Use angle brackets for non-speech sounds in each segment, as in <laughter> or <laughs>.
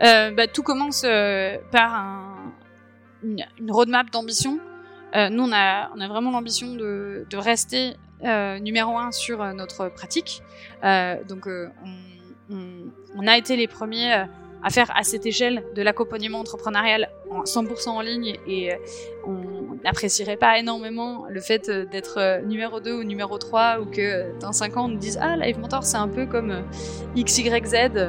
bah, Tout commence par un, une, roadmap d'ambition. nous, on a, vraiment l'ambition de, rester numéro un sur notre pratique. donc, on, a été les premiers à faire à cette échelle de l'accompagnement entrepreneurial en 100% en ligne et euh, on n'apprécierait pas énormément le fait euh, d'être euh, numéro 2 ou numéro 3 ou que dans 5 ans on nous dise ah Live Mentor c'est un peu comme XYZ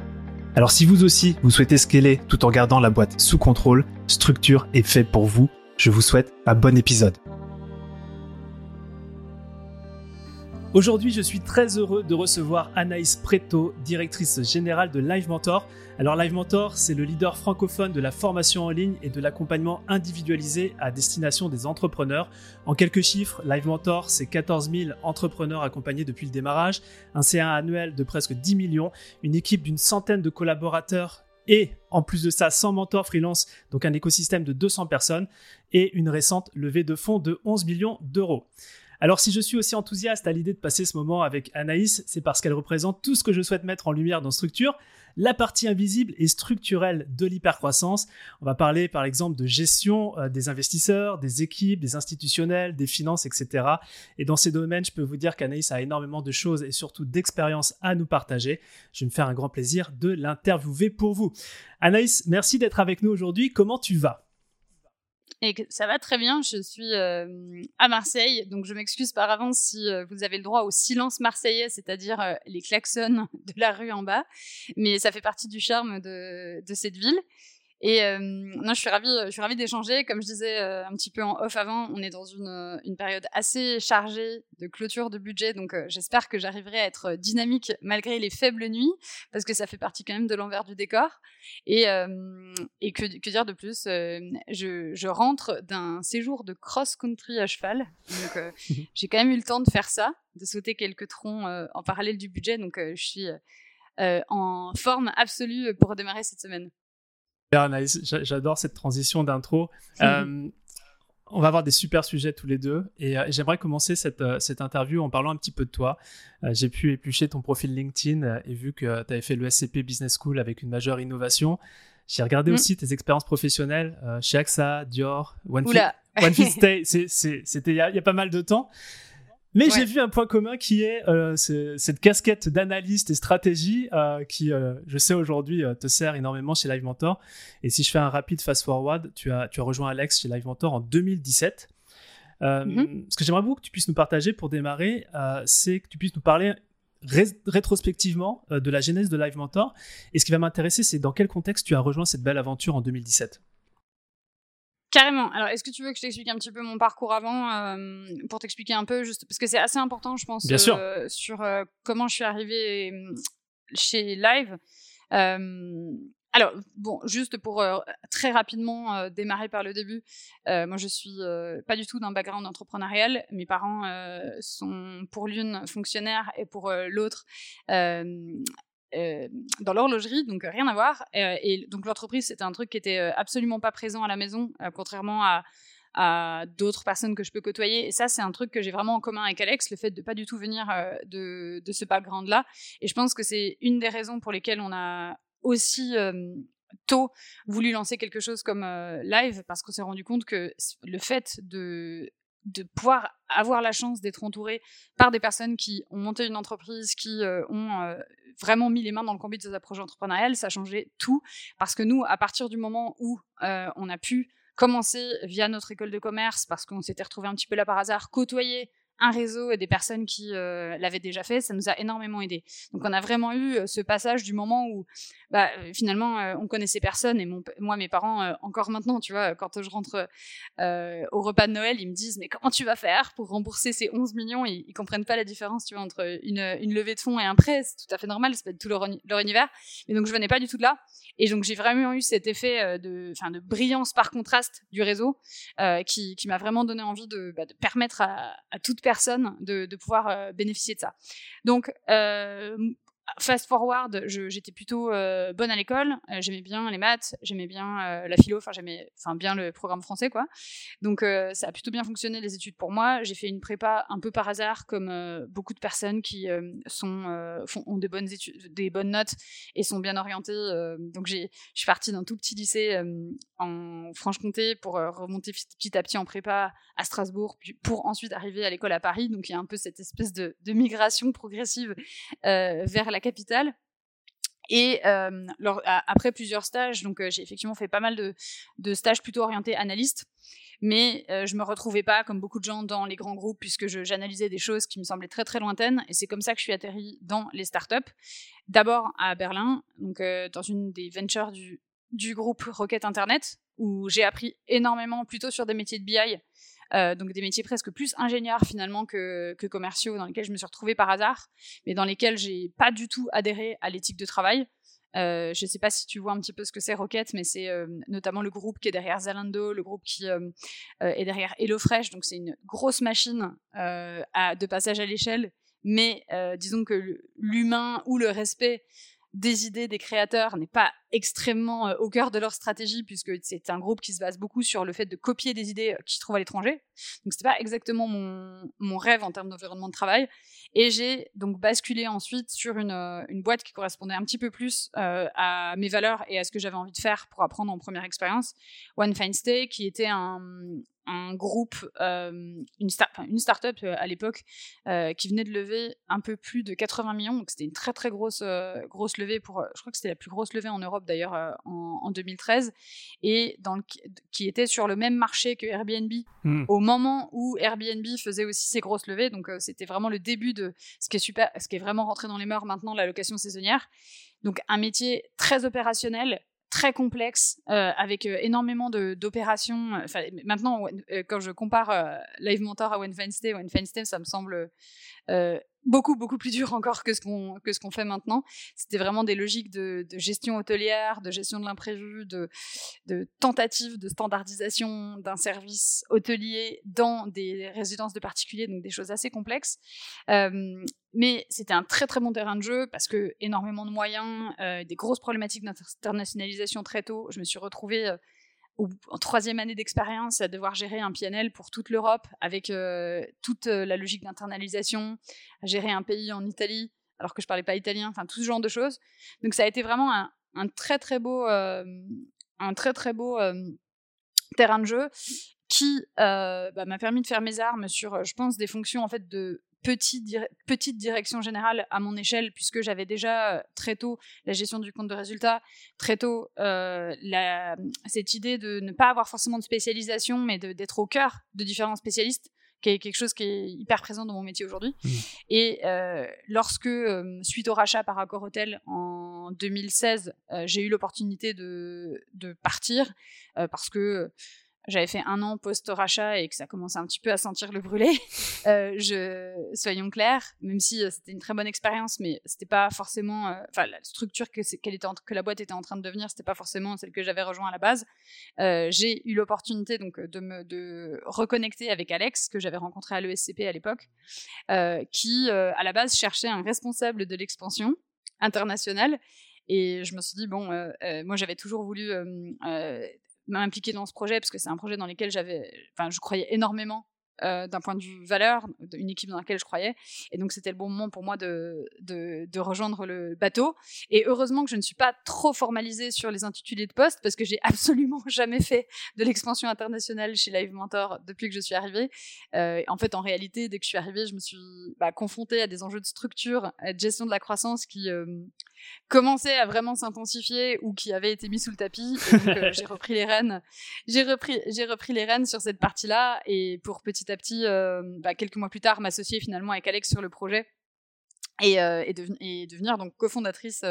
Alors si vous aussi, vous souhaitez scaler tout en gardant la boîte sous contrôle, Structure est fait pour vous. Je vous souhaite un bon épisode. Aujourd'hui, je suis très heureux de recevoir Anaïs Preto, directrice générale de Live Mentor. Alors Live Mentor, c'est le leader francophone de la formation en ligne et de l'accompagnement individualisé à destination des entrepreneurs. En quelques chiffres, Live Mentor, c'est 14 000 entrepreneurs accompagnés depuis le démarrage, un C1 annuel de presque 10 millions, une équipe d'une centaine de collaborateurs et en plus de ça 100 mentors freelance, donc un écosystème de 200 personnes et une récente levée de fonds de 11 millions d'euros. Alors si je suis aussi enthousiaste à l'idée de passer ce moment avec Anaïs, c'est parce qu'elle représente tout ce que je souhaite mettre en lumière dans Structure, la partie invisible et structurelle de l'hypercroissance. On va parler par exemple de gestion euh, des investisseurs, des équipes, des institutionnels, des finances, etc. Et dans ces domaines, je peux vous dire qu'Anaïs a énormément de choses et surtout d'expériences à nous partager. Je vais me faire un grand plaisir de l'interviewer pour vous. Anaïs, merci d'être avec nous aujourd'hui. Comment tu vas? Et ça va très bien. Je suis euh, à Marseille, donc je m'excuse par avance si euh, vous avez le droit au silence marseillais, c'est-à-dire euh, les klaxons <laughs> de la rue en bas. Mais ça fait partie du charme de, de cette ville. Et euh, non, je suis ravie, je suis ravie d'échanger. Comme je disais euh, un petit peu en off avant, on est dans une, euh, une période assez chargée de clôture de budget, donc j'espère que j'arriverai à être dynamique malgré les faibles nuits, parce que ça fait partie quand même de l'envers du décor. Et, et que, que, dire de plus je, je, rentre d'un séjour de cross-country à cheval, donc <laughs> j'ai quand même eu le temps de faire ça, de sauter quelques troncs en parallèle du budget, donc je suis en forme absolue pour démarrer cette semaine. J'adore cette transition d'intro. Euh, on va avoir des super sujets tous les deux et, euh, j'aimerais commencer cette, euh, cette, interview en parlant un petit peu de toi. J'ai pu éplucher ton profil LinkedIn et vu que tu avais fait le SCP Business School avec une majeure innovation. J'ai regardé mm. aussi tes expériences professionnelles chez AXA, Dior, One, One <laughs> Stay. C'était il y, a pas mal de temps. Mais j'ai vu un point commun qui est euh, cette casquette d'analyste et stratégie euh, qui, euh, je sais aujourd'hui, te sert énormément chez Live Mentor. Et si je fais un rapide fast-forward, tu as, tu as rejoint Alex chez Live Mentor en 2017. Mm-hmm. Ce que j'aimerais beaucoup que tu puisses nous partager pour démarrer, c'est que tu puisses nous parler rétrospectivement de la genèse de Live Mentor. Et ce qui va m'intéresser, c'est dans quel contexte tu as rejoint cette belle aventure en 2017. Carrément. Alors, est-ce que tu veux que je t'explique un petit peu mon parcours avant euh, pour t'expliquer un peu, juste parce que c'est assez important, je pense, euh, sur euh, comment je suis arrivée chez Live. alors, bon, juste pour très rapidement démarrer par le début, moi je suis pas du tout d'un background entrepreneurial. Mes parents sont pour l'une fonctionnaires et pour l'autre euh, dans l'horlogerie, donc rien à voir. Euh, et donc l'entreprise, c'était un truc qui était euh, absolument pas présent à la maison, contrairement à, d'autres personnes que je peux côtoyer. Et ça, c'est un truc que j'ai vraiment en commun avec Alex, le fait de pas du tout venir de, ce background-là. Et je pense que c'est une des raisons pour lesquelles on a aussi tôt voulu lancer quelque chose comme live, parce qu'on s'est rendu compte que le fait de de pouvoir avoir la chance d'être entouré par des personnes qui ont monté une entreprise, qui ont vraiment mis les mains dans le combat de ces projets entrepreneuriales, ça a changé tout. Parce que nous, à partir du moment où euh, on a pu commencer via notre école de commerce, parce qu'on s'était retrouvé un petit peu là par hasard, côtoyer un réseau et des personnes qui euh, l'avaient déjà fait, ça nous a énormément aidé. Donc on a vraiment eu euh, ce passage du moment où bah, euh, finalement on connaissait personne et moi mes parents encore maintenant, tu vois, quand je rentre au repas de Noël, ils me disent mais comment tu vas faire pour rembourser ces 11 millions? Ils, ils comprennent pas la différence, tu vois, entre une, levée de fonds et un prêt, c'est tout à fait normal, c'est pas tout leur, univers. Mais donc je venais pas du tout de là et donc j'ai vraiment eu cet effet de, de brillance par contraste du réseau qui, qui m'a vraiment donné envie de, bah, de permettre à, à toute personne de, de pouvoir euh, bénéficier de ça. Donc, euh, fast forward, j'étais plutôt euh, bonne à l'école. Euh, j'aimais bien les maths, j'aimais bien euh, la philo, enfin j'aimais, enfin bien le programme français quoi. Donc ça a plutôt bien fonctionné les études pour moi. J'ai fait une prépa un peu par hasard, comme beaucoup de personnes qui sont ont des bonnes des bonnes notes et sont bien orientées. donc j'ai, je suis partie d'un tout petit lycée en Franche-Comté pour remonter petit à petit en prépa à Strasbourg, pour ensuite arriver à l'école à Paris. Donc il y a un peu cette espèce de migration progressive vers la capitale. Et après plusieurs stages, donc j'ai effectivement fait pas mal de, stages plutôt orientés analystes, mais euh, je me retrouvais pas comme beaucoup de gens dans les grands groupes puisque j'analysais des choses qui me semblaient très très lointaines. Et c'est comme ça que je suis atterrie dans les startups. D'abord à Berlin, donc dans une des ventures du, du groupe Rocket Internet, où j'ai appris énormément plutôt sur des métiers de BI euh, donc des métiers presque plus ingénieurs finalement que, commerciaux, dans lesquels je me suis retrouvée par hasard, mais dans lesquels j'ai pas du tout adhéré à l'éthique de travail. Euh, je ne sais pas si tu vois un petit peu ce que c'est Rocket, mais c'est euh, notamment le groupe qui est derrière Zalando, le groupe qui est derrière HelloFresh. Donc c'est une grosse machine de passage à l'échelle. Mais disons que l'humain ou le respect des idées des créateurs n'est pas extrêmement euh, au cœur de leur stratégie puisque c'est un groupe qui se base beaucoup sur le fait de copier des idées euh, qu'ils trouvent à l'étranger. Donc c'était pas exactement mon, mon rêve en termes d'environnement de travail. Et j'ai donc basculé ensuite sur une, euh, une, boîte qui correspondait un petit peu plus à mes valeurs et à ce que j'avais envie de faire pour apprendre en première expérience. One Fine Stay, qui était un, un groupe, une, start une start-up à l'époque, qui venait de lever un peu plus de 80 millions. Donc c'était une très très grosse, grosse levée pour, je crois que c'était la plus grosse levée en Europe d'ailleurs en, 2013, et dans qui était sur le même marché que Airbnb hmm. au moment où Airbnb faisait aussi ses grosses levées. Donc c'était vraiment le début de ce qui est super, ce qui est vraiment rentré dans les mœurs maintenant, la location saisonnière. Donc un métier très opérationnel, très complexe, euh, avec euh, énormément d'opérations. Enfin, maintenant, euh, quand je compare Live Mentor à One Wednesday, One Wednesday, ça me semble beaucoup beaucoup plus dur encore que ce qu'on que ce qu'on fait maintenant. C'était vraiment des logiques de, de, gestion hôtelière, de gestion de l'imprévu, de, de tentative de standardisation d'un service hôtelier dans des résidences de particuliers, donc des choses assez complexes. Euh, mais c'était un très très bon terrain de jeu parce que énormément de moyens, euh, des grosses problématiques d'internationalisation très tôt. Je me suis retrouvée euh, en troisième année d'expérience à devoir gérer un PNL pour toute l'Europe avec euh, toute euh, la logique d'internalisation, gérer un pays en Italie alors que je parlais pas italien, enfin tout ce genre de choses. Donc ça a été vraiment un, très très beau, euh, un très très beau terrain de jeu qui bah, m'a permis de faire mes armes sur, je pense, des fonctions en fait de petite, petite direction générale à mon échelle, puisque j'avais déjà euh, très tôt la gestion du compte de résultat, très tôt euh, la, cette idée de ne pas avoir forcément de spécialisation, mais d'être au cœur de différents spécialistes qui est quelque chose qui est hyper présent dans mon métier aujourd'hui. Mmh. Et euh, lorsque, suite au rachat par Accor Hotel en 2016, j'ai eu l'opportunité de, de partir parce que j'avais fait un an post-rachat et que ça commençait un petit peu à sentir le brûler. <laughs> Euh, je, soyons clairs, même si euh, c'était une très bonne expérience, mais c'était pas forcément, euh, enfin la structure que, qu'elle était que la boîte était en train de devenir, c'était pas forcément celle que j'avais rejoint à la base. j'ai eu l'opportunité donc de me de reconnecter avec Alex que j'avais rencontré à l'ESCP à l'époque, qui à la base cherchait un responsable de l'expansion internationale. Et je me suis dit, bon, moi j'avais toujours voulu m'impliquer dans ce projet parce que c'est un projet dans lequel j'avais, enfin, je croyais énormément euh, d'un point de vue valeur, une équipe dans laquelle je croyais. Et donc, c'était le bon moment pour moi de, de, rejoindre le bateau. Et heureusement que je ne suis pas trop formalisée sur les intitulés de poste parce que j'ai <laughs> absolument jamais fait de l'expansion internationale chez Live Mentor depuis que je suis arrivée. Euh, en fait, en réalité, dès que je suis arrivée, je me suis bah, confrontée à des enjeux de structure, de gestion de la croissance qui, euh, commençait à vraiment s'intensifier ou qui avait été mis sous le tapis. <laughs> j'ai repris les rênes. J'ai repris, j'ai repris les rênes sur cette partie-là et pour petit à petit, bah, quelques mois plus tard, m'associer finalement avec Alex sur le projet et, et, devenir donc cofondatrice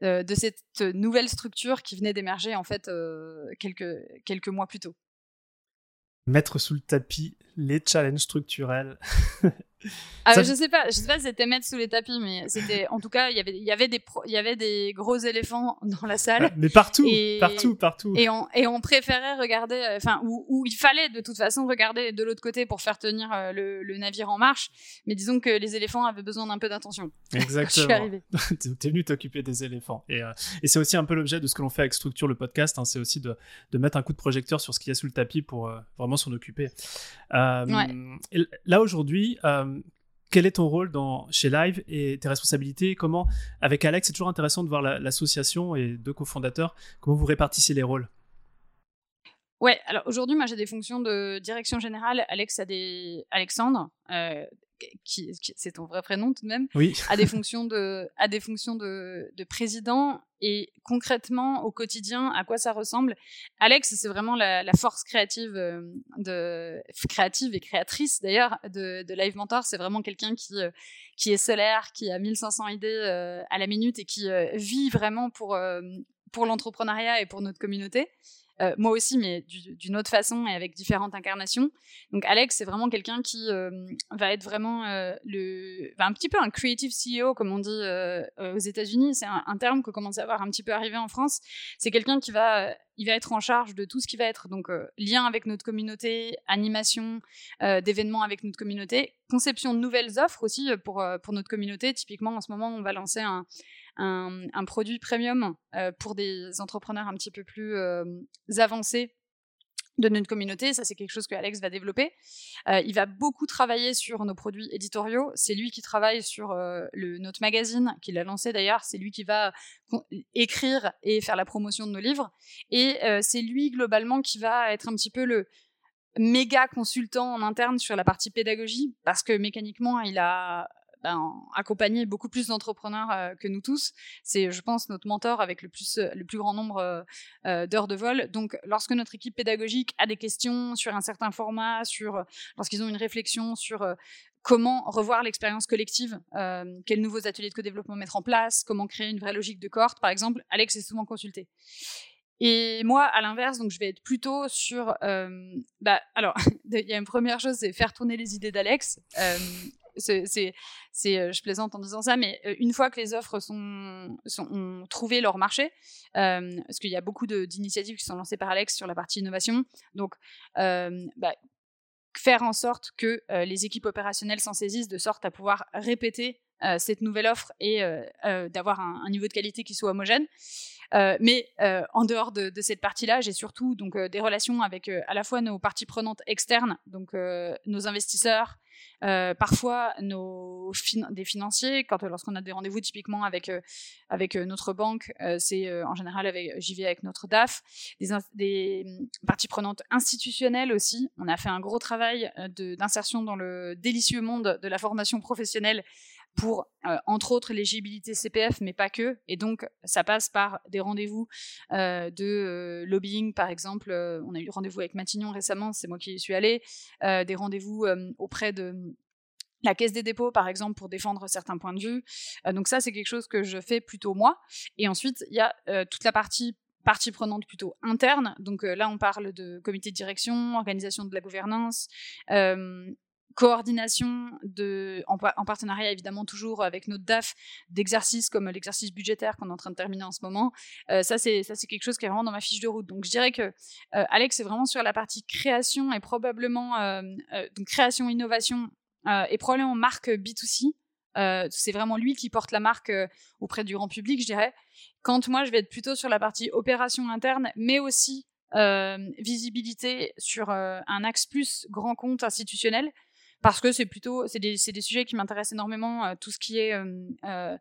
de cette nouvelle structure qui venait d'émerger en fait quelques quelques mois plus tôt mettre sous le tapis les challenges structurels. <laughs> Ah, je sais pas, je sais pas si c'était mettre sous les tapis, mais c'était, en tout cas, il y avait, il y avait des, il y avait des gros éléphants dans la salle. mais partout, partout, partout. Et on, et on préférait regarder, euh, enfin, où, où, il fallait de toute façon regarder de l'autre côté pour faire tenir euh, le, le, navire en marche. Mais disons que les éléphants avaient besoin d'un peu d'attention. Exactement. <laughs> je suis arrivé. <laughs> T'es venu t'occuper des éléphants. Et, euh, et c'est aussi un peu l'objet de ce que l'on fait avec Structure le podcast. Hein, c'est aussi de, de, mettre un coup de projecteur sur ce qu'il y a sous le tapis pour vraiment s'en occuper. ouais. là aujourd'hui quel est ton rôle dans, chez Live et tes responsabilités? Comment, avec Alex, c'est toujours intéressant de voir l'association et deux cofondateurs, comment vous répartissez les rôles? Ouais, alors aujourd'hui, moi j'ai des fonctions de direction générale. Alex a des. Alexandre, euh, qui, c'est ton vrai prénom tout de même, oui. a des <laughs> fonctions de, a des fonctions de, de président et concrètement au quotidien à quoi ça ressemble? Alex, c'est vraiment la, force créative euh, créative et créatrice d'ailleurs de, de Live Mentor. C'est vraiment quelqu'un qui euh, qui est solaire, qui a 1500 idées euh, à la minute et qui vit vraiment pour pour l'entrepreneuriat et pour notre communauté. Euh, moi aussi, mais d'une autre façon et avec différentes incarnations. Donc Alex, c'est vraiment quelqu'un qui euh, va être vraiment euh, le, un petit peu un creative CEO, comme on dit aux États-Unis. C'est un, terme que commence à avoir un petit peu arrivé en France. C'est quelqu'un qui va, il va être en charge de tout ce qui va être donc lien avec notre communauté, animation d'événements avec notre communauté, conception de nouvelles offres aussi pour pour notre communauté. Typiquement, en ce moment, on va lancer un un, produit premium euh, pour des entrepreneurs un petit peu plus euh, avancés de notre communauté. Ça, c'est quelque chose que Alex va développer. Euh, il va beaucoup travailler sur nos produits éditoriaux. C'est lui qui travaille sur le, notre magazine, qu'il a lancé d'ailleurs. C'est lui qui va écrire et faire la promotion de nos livres. Et c'est lui, globalement, qui va être un petit peu le méga consultant en interne sur la partie pédagogie, parce que mécaniquement, il a ben, accompagner beaucoup plus d'entrepreneurs euh, que nous tous. C'est, je pense, notre mentor avec le plus, euh, le plus grand nombre euh, d'heures de vol. Donc, lorsque notre équipe pédagogique a des questions sur un certain format, sur lorsqu'ils ont une réflexion sur comment revoir l'expérience collective, quels nouveaux ateliers de co-développement mettre en place, comment créer une vraie logique de cohorte, par exemple, Alex est souvent consulté. Et moi, à l'inverse, donc je vais être plutôt sur. bah, alors, <laughs> il y a une première chose, c'est faire tourner les idées d'Alex c'est, euh, je plaisante en disant ça, mais une fois que les offres sont, sont ont trouvé leur marché, parce qu'il y a beaucoup d'initiatives qui sont lancées par Alex sur la partie innovation, donc bah, faire en sorte que les équipes opérationnelles s'en saisissent de sorte à pouvoir répéter cette nouvelle offre et d'avoir un, niveau de qualité qui soit homogène. mais en dehors de, de cette partie-là, j'ai surtout donc des relations avec à la fois nos parties prenantes externes, donc nos investisseurs, euh, parfois nos des financiers quand lorsqu'on a des rendez-vous typiquement avec euh, euh, notre banque c'est en général avec j'y avec notre DAF des, des mm, parties prenantes institutionnelles aussi. On a fait un gros travail d'insertion dans le délicieux monde de la formation professionnelle pour, euh, entre autres, l'éligibilité CPF, mais pas que. Et donc, ça passe par des rendez-vous euh, de euh, lobbying, par exemple. on a eu rendez-vous avec Matignon récemment, c'est moi qui y suis allée. des rendez-vous auprès de la caisse des dépôts, par exemple, pour défendre certains points de vue. donc ça, c'est quelque chose que je fais plutôt moi. Et ensuite, il y a toute la partie partie prenante plutôt interne. Donc là, on parle de comité de direction, organisation de la gouvernance, coordination en, partenariat évidemment toujours avec notre DAF d'exercices comme l'exercice budgétaire qu'on est en train de terminer en ce moment. Euh, ça c'est ça c'est quelque chose qui est vraiment dans ma fiche de route. Donc je dirais que euh, Alex est vraiment sur la partie création et probablement euh, donc création innovation et probablement marque B2C. c'est vraiment lui qui porte la marque auprès du grand public, je dirais. Quand moi je vais être plutôt sur la partie opération interne, mais aussi visibilité sur un axe plus grand compte institutionnel parce que c'est plutôt c'est des, des, sujets qui m'intéressent énormément euh, tout ce qui est euh,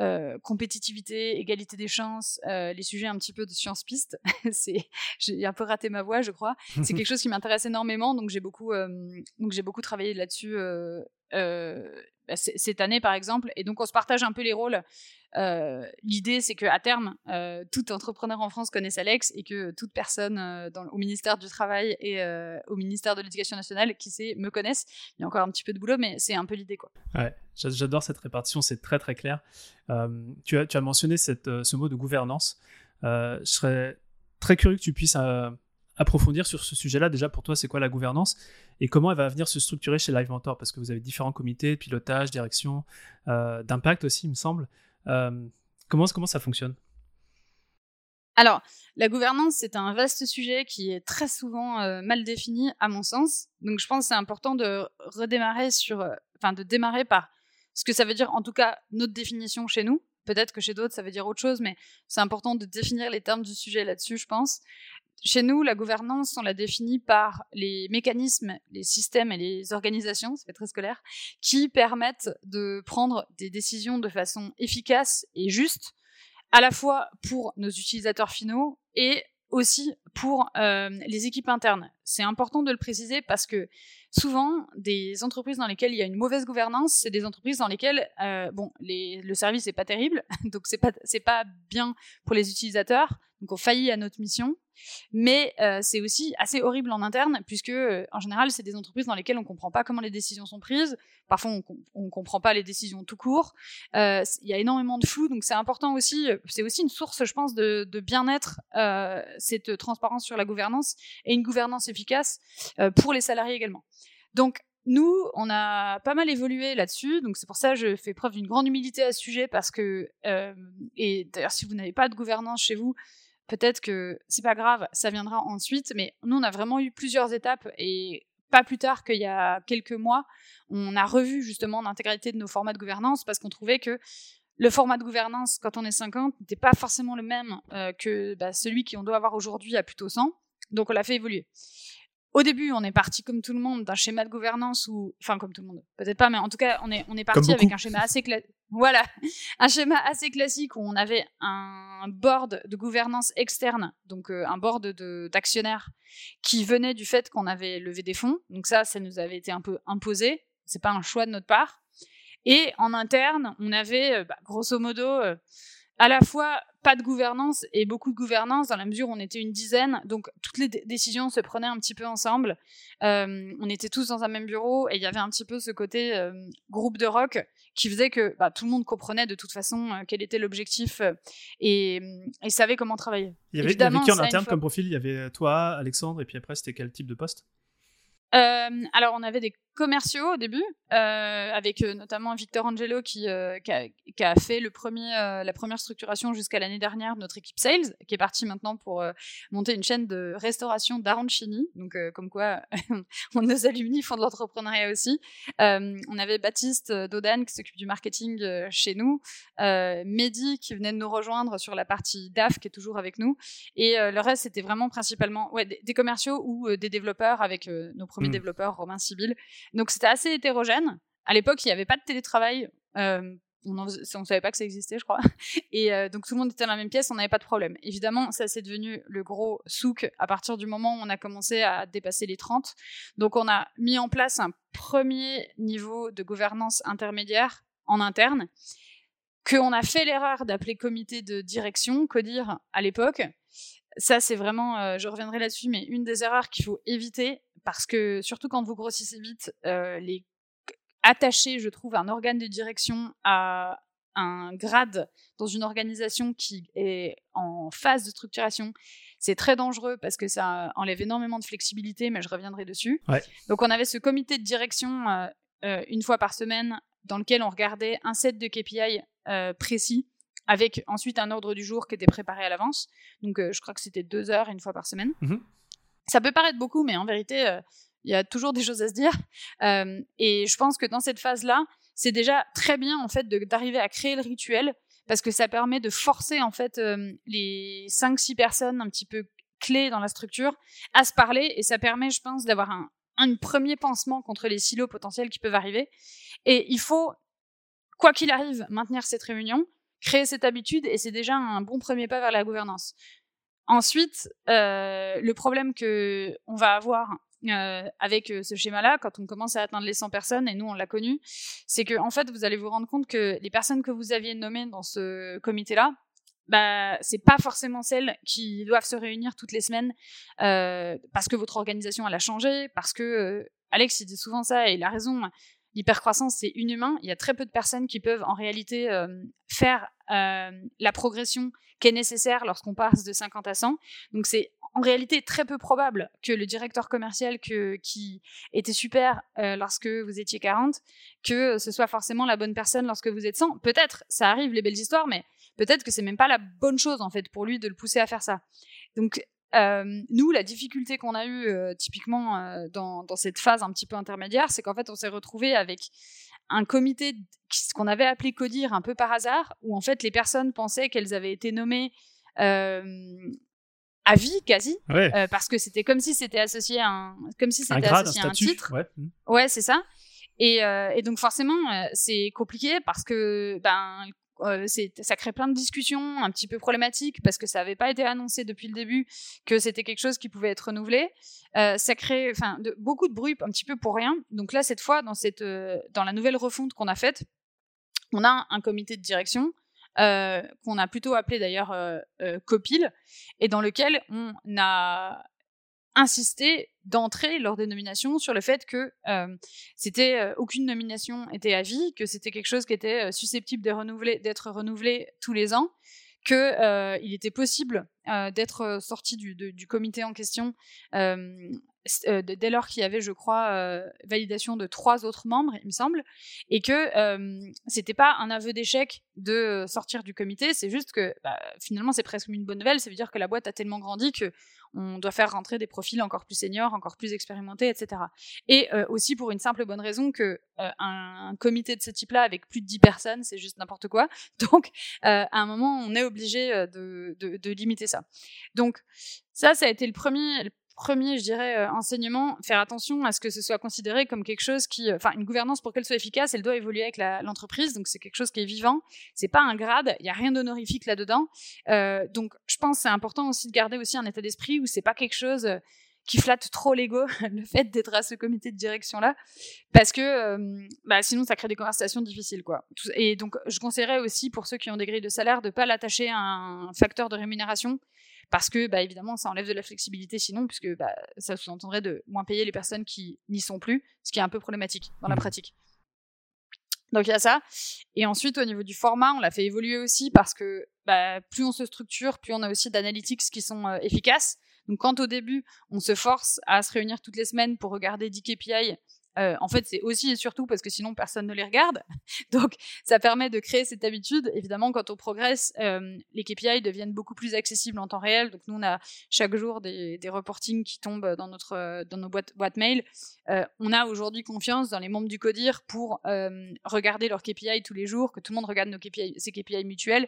euh, compétitivité, égalité des chances, les sujets un petit peu de science piste. <laughs> c'est j'ai un peu raté ma voix, je crois. C'est <laughs> quelque chose qui m'intéresse énormément, donc j'ai beaucoup donc j'ai beaucoup travaillé là-dessus cette année par exemple. Et donc on se partage un peu les rôles. Euh, l'idée, c'est qu'à terme, euh, tout entrepreneur en France connaisse Alex et que toute personne euh, au ministère du Travail et au ministère de l'Éducation nationale qui sait me connaisse. Il y a encore un petit peu de boulot, mais c'est un peu l'idée. Quoi. Ouais, j'adore cette répartition, c'est très très clair. tu, as, mentionné ce mot de gouvernance. je serais très curieux que tu puisses approfondir sur ce sujet-là. Déjà, pour toi, c'est quoi la gouvernance et comment elle va venir se structurer chez Live Mentor? Parce que vous avez différents comités pilotage, direction, d'impact aussi, il me semble. Euh, comment, ça fonctionne? Alors, la gouvernance, c'est un vaste sujet qui est très souvent euh, mal défini, à mon sens. Donc, je pense que c'est important de redémarrer sur, euh, enfin, de démarrer par ce que ça veut dire, en tout cas, notre définition chez nous. Peut-être que chez d'autres, ça veut dire autre chose, mais c'est important de définir les termes du sujet là-dessus, je pense. Chez nous, la gouvernance, on la définit par les mécanismes, les systèmes et les organisations, fait très scolaire, qui permettent de prendre des décisions de façon efficace et juste, à la fois pour nos utilisateurs finaux et aussi pour euh, les équipes internes. C'est important de le préciser parce que souvent, des entreprises dans lesquelles il y a une mauvaise gouvernance, c'est des entreprises dans lesquelles, euh, bon, le service n'est pas terrible, <laughs> donc c'est pas c'est pas bien pour les utilisateurs, donc on faillit à notre mission. Mais euh, c'est aussi assez horrible en interne, puisque euh, en général, c'est des entreprises dans lesquelles on ne comprend pas comment les décisions sont prises. Parfois, on ne comprend pas les décisions tout court. Euh, il y a énormément de flou, donc c'est important aussi. C'est aussi une source, je pense, de, bien-être, cette transparence sur la gouvernance et une gouvernance efficace pour les salariés également. Donc, nous, on a pas mal évolué là-dessus, donc c'est pour ça que je fais preuve d'une grande humilité à ce sujet parce que, et d'ailleurs, si vous n'avez pas de gouvernance chez vous, peut-être que c'est pas grave, ça viendra ensuite, mais nous, on a vraiment eu plusieurs étapes et pas plus tard qu'il y a quelques mois, on a revu justement l'intégralité de nos formats de gouvernance parce qu'on trouvait que le format de gouvernance, quand on est 50, n'était pas forcément le même euh, que bah, celui qu'on doit avoir aujourd'hui à plutôt 100. Donc on l'a fait évoluer. Au début, on est parti comme tout le monde d'un schéma de gouvernance ou, enfin comme tout le monde, peut-être pas, mais en tout cas, on est on est parti avec un schéma assez classique. Voilà, <laughs> un schéma assez classique où on avait un board de gouvernance externe, donc euh, un board d'actionnaires qui venait du fait qu'on avait levé des fonds. Donc ça, ça nous avait été un peu imposé. C'est pas un choix de notre part. Et en interne, on avait euh, bah, grosso modo euh, à la fois pas de gouvernance et beaucoup de gouvernance dans la mesure où on était une dizaine, donc toutes les décisions se prenaient un petit peu ensemble. Euh, on était tous dans un même bureau et il y avait un petit peu ce côté euh, groupe de rock qui faisait que bah, tout le monde comprenait de toute façon euh, quel était l'objectif et, et, savait comment travailler. Il y avait, il qui en interne comme profil? Il y avait toi, Alexandre, et puis après c'était quel type de poste? Alors, on avait des commerciaux au début, euh, avec euh, notamment Victor Angelo qui, euh, qui, a, qui, a, fait le premier, la première structuration jusqu'à l'année dernière de notre équipe sales, qui est partie maintenant pour monter une chaîne de restauration d'arancini. Donc, comme quoi, <laughs> nos alumni font de l'entrepreneuriat aussi. on avait Baptiste Dodan qui s'occupe du marketing chez nous, Mehdi qui venait de nous rejoindre sur la partie DAF qui est toujours avec nous, et le reste c'était vraiment principalement ouais, des, commerciaux ou des développeurs avec nos premiers mmh. développeurs, Romain Sibyl. Donc c'était assez hétérogène. À l'époque, il n'y avait pas de télétravail. Euh, on ne savait pas que ça existait, je crois. <laughs> Et euh, donc tout le monde était dans la même pièce, on n'avait pas de problème. Évidemment, ça c'est devenu le gros souk à partir du moment où on a commencé à dépasser les 30. Donc on a mis en place un premier niveau de gouvernance intermédiaire en interne, qu'on a fait l'erreur d'appeler comité de direction, CODIR à l'époque. Ça c'est vraiment, euh, je reviendrai là-dessus, mais une des erreurs qu'il faut éviter, parce que surtout quand vous grossissez vite, euh, les attacher, je trouve, un organe de direction à un grade dans une organisation qui est en phase de structuration, c'est très dangereux parce que ça enlève énormément de flexibilité, mais je reviendrai dessus. Donc on avait ce comité de direction euh, euh, une fois par semaine dans lequel on regardait un set de KPI précis avec ensuite un ordre du jour qui était préparé à l'avance. Donc je crois que c'était deux heures une fois par semaine. Mmh ça peut paraître beaucoup, mais en vérité, euh, il y a toujours des choses à se dire. Euh, et je pense que dans cette phase-là, c'est déjà très bien en fait d'arriver à créer le rituel parce que ça permet de forcer en fait euh, les 5-6 personnes un petit peu clés dans la structure à se parler et ça permet, je pense, d'avoir un, un premier pansement contre les silos potentiels qui peuvent arriver. Et il faut, quoi qu'il arrive, maintenir cette réunion, créer cette habitude et c'est déjà un bon premier pas vers la gouvernance. Ensuite, euh, le problème que on va avoir avec ce schéma-là, quand on commence à atteindre les 100 personnes, et nous on l'a connu, c'est que en fait vous allez vous rendre compte que les personnes que vous aviez nommées dans ce comité-là, bah, c'est pas forcément celles qui doivent se réunir toutes les semaines euh, parce que votre organisation elle a changé, parce que euh, Alex il dit souvent ça et il a raison. L'hypercroissance c'est inhumain. Il y a très peu de personnes qui peuvent en réalité euh, faire la progression qui est nécessaire lorsqu'on passe de 50 à 100. Donc c'est en réalité très peu probable que le directeur commercial qui était super lorsque vous étiez 40, que ce soit forcément la bonne personne lorsque vous êtes 100. Peut-être, ça arrive les belles histoires, mais peut-être que c'est même pas la bonne chose en fait pour lui de le pousser à faire ça. Donc euh, nous, la difficulté qu'on a eue euh, typiquement euh, dans, dans, cette phase un petit peu intermédiaire, c'est qu'en fait, on s'est retrouvé avec un comité, qu'on avait appelé CODIR un peu par hasard, où en fait les personnes pensaient qu'elles avaient été nommées à vie quasi, parce que c'était comme si c'était associé à un, comme si c'était associé à un titre. Ouais, ouais c'est ça. Et, et, donc forcément, c'est compliqué parce que ben euh, ça crée plein de discussions un petit peu problématiques parce que ça n'avait pas été annoncé depuis le début que c'était quelque chose qui pouvait être renouvelé. Euh, ça crée enfin beaucoup de bruit un petit peu pour rien. Donc là cette fois dans cette euh, dans la nouvelle refonte qu'on a faite, on a un comité de direction qu'on a plutôt appelé d'ailleurs Copil et dans lequel on a insisté d'entrée lors des nominations sur le fait que euh, c'était euh, aucune nomination était à vie, que c'était quelque chose qui était euh, susceptible d'être renouvelé, tous les ans, que il était possible d'être sorti du, comité en question dès lors qu'il y avait, je crois, validation de trois autres membres, il me semble, et que c'était pas un aveu d'échec de sortir du comité, c'est juste que bah, finalement c'est presque une bonne nouvelle, ça veut dire que la boîte a tellement grandi que on doit faire rentrer des profils encore plus seniors, encore plus expérimentés, etc. Et euh, aussi pour une simple bonne raison que euh, un, comité de ce type-là avec plus de 10 personnes, c'est juste n'importe quoi. <laughs> Donc, euh, à un moment, on est obligé de, de, limiter ça. Donc, ça, ça a été le premier, premier, je dirais, euh, enseignement, faire attention à ce que ce soit considéré comme quelque chose qui, euh, enfin, une gouvernance pour qu'elle soit efficace, elle doit évoluer avec l'entreprise, donc c'est quelque chose qui est vivant. C'est pas un grade, il y a rien d'honorifique là-dedans. Euh, donc, je pense c'est important aussi de garder aussi un état d'esprit où c'est pas quelque chose qui flatte trop l'ego, <laughs> le fait d'être à ce comité de direction là, parce que bah, sinon ça crée des conversations difficiles quoi. Et donc je conseillerais aussi pour ceux qui ont des grilles de salaire de pas l'attacher à un facteur de rémunération parce que bah, évidemment ça enlève de la flexibilité sinon puisque bah, ça sous-entendrait de moins payer les personnes qui n'y sont plus ce qui est un peu problématique dans la mmh. pratique. Donc il y a ça. Et ensuite au niveau du format on l'a fait évoluer aussi parce que bah, plus on se structure plus on a aussi d'analytics qui sont euh, efficaces. Donc quand au début on se force à se réunir toutes les semaines pour regarder 10 KPI euh, en fait, c'est aussi et surtout parce que sinon personne ne les regarde. <laughs> Donc, ça permet de créer cette habitude. Évidemment, quand on progresse, euh, les KPI deviennent beaucoup plus accessibles en temps réel. Donc, nous, on a chaque jour des, reportings qui tombent dans notre dans nos boîtes, boîtes mail. Euh, on a aujourd'hui confiance dans les membres du CODIR pour regarder leurs KPI tous les jours, que tout le monde regarde nos KPI, ses KPI mutuels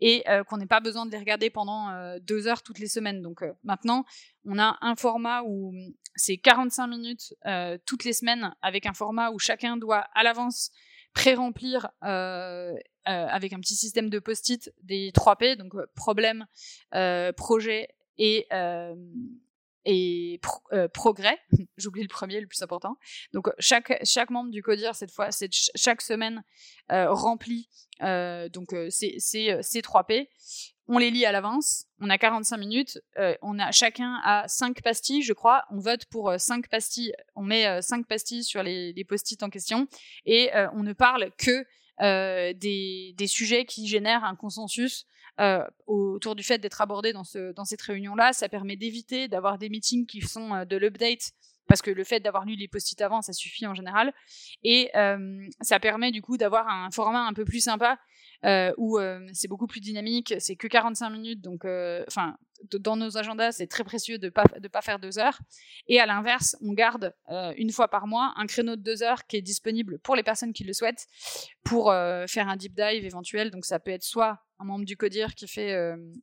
et qu'on n'ait pas besoin de les regarder pendant deux heures toutes les semaines. Donc, maintenant, on a un format où c'est 45 minutes euh, toutes les semaines avec un format où chacun doit à l'avance pré-remplir euh, euh, avec un petit système de post-it des 3 P, donc problème, projet et et progrès. <laughs> J'oublie le premier, le plus important. Donc chaque membre du codir cette fois, c'est chaque semaine remplit donc ces 3 P on les lit à l'avance, on a 45 minutes, euh, on a chacun a 5 pastilles, je crois, on vote pour 5 euh, pastilles, on met 5 euh, pastilles sur les, post-it en question, et on ne parle que des, sujets qui génèrent un consensus autour du fait d'être ce, dans cette réunion-là. Ça permet d'éviter d'avoir des meetings qui sont de l'update parce que le fait d'avoir lu les post-it avant, ça suffit en général. Et ça permet du coup d'avoir un format un peu plus sympa euh, où euh, c'est beaucoup plus dynamique, c'est que 45 minutes, donc euh, enfin dans nos agendas c'est très précieux de pas de pas faire deux heures. Et à l'inverse, on garde une fois par mois un créneau de deux heures qui est disponible pour les personnes qui le souhaitent pour faire un deep dive éventuel. Donc ça peut être soit un membre du CODIR qui fait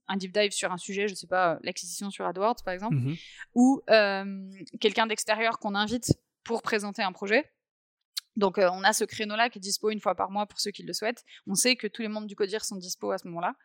un deep dive sur un sujet, je sais pas, l'acquisition sur AdWords par exemple, mmh ou quelqu'un d'extérieur qu'on invite pour présenter un projet. Donc, on a ce créneau-là qui est dispo une fois par mois pour ceux qui le souhaitent. On sait que tous les membres du CODIR sont dispo à ce moment-là.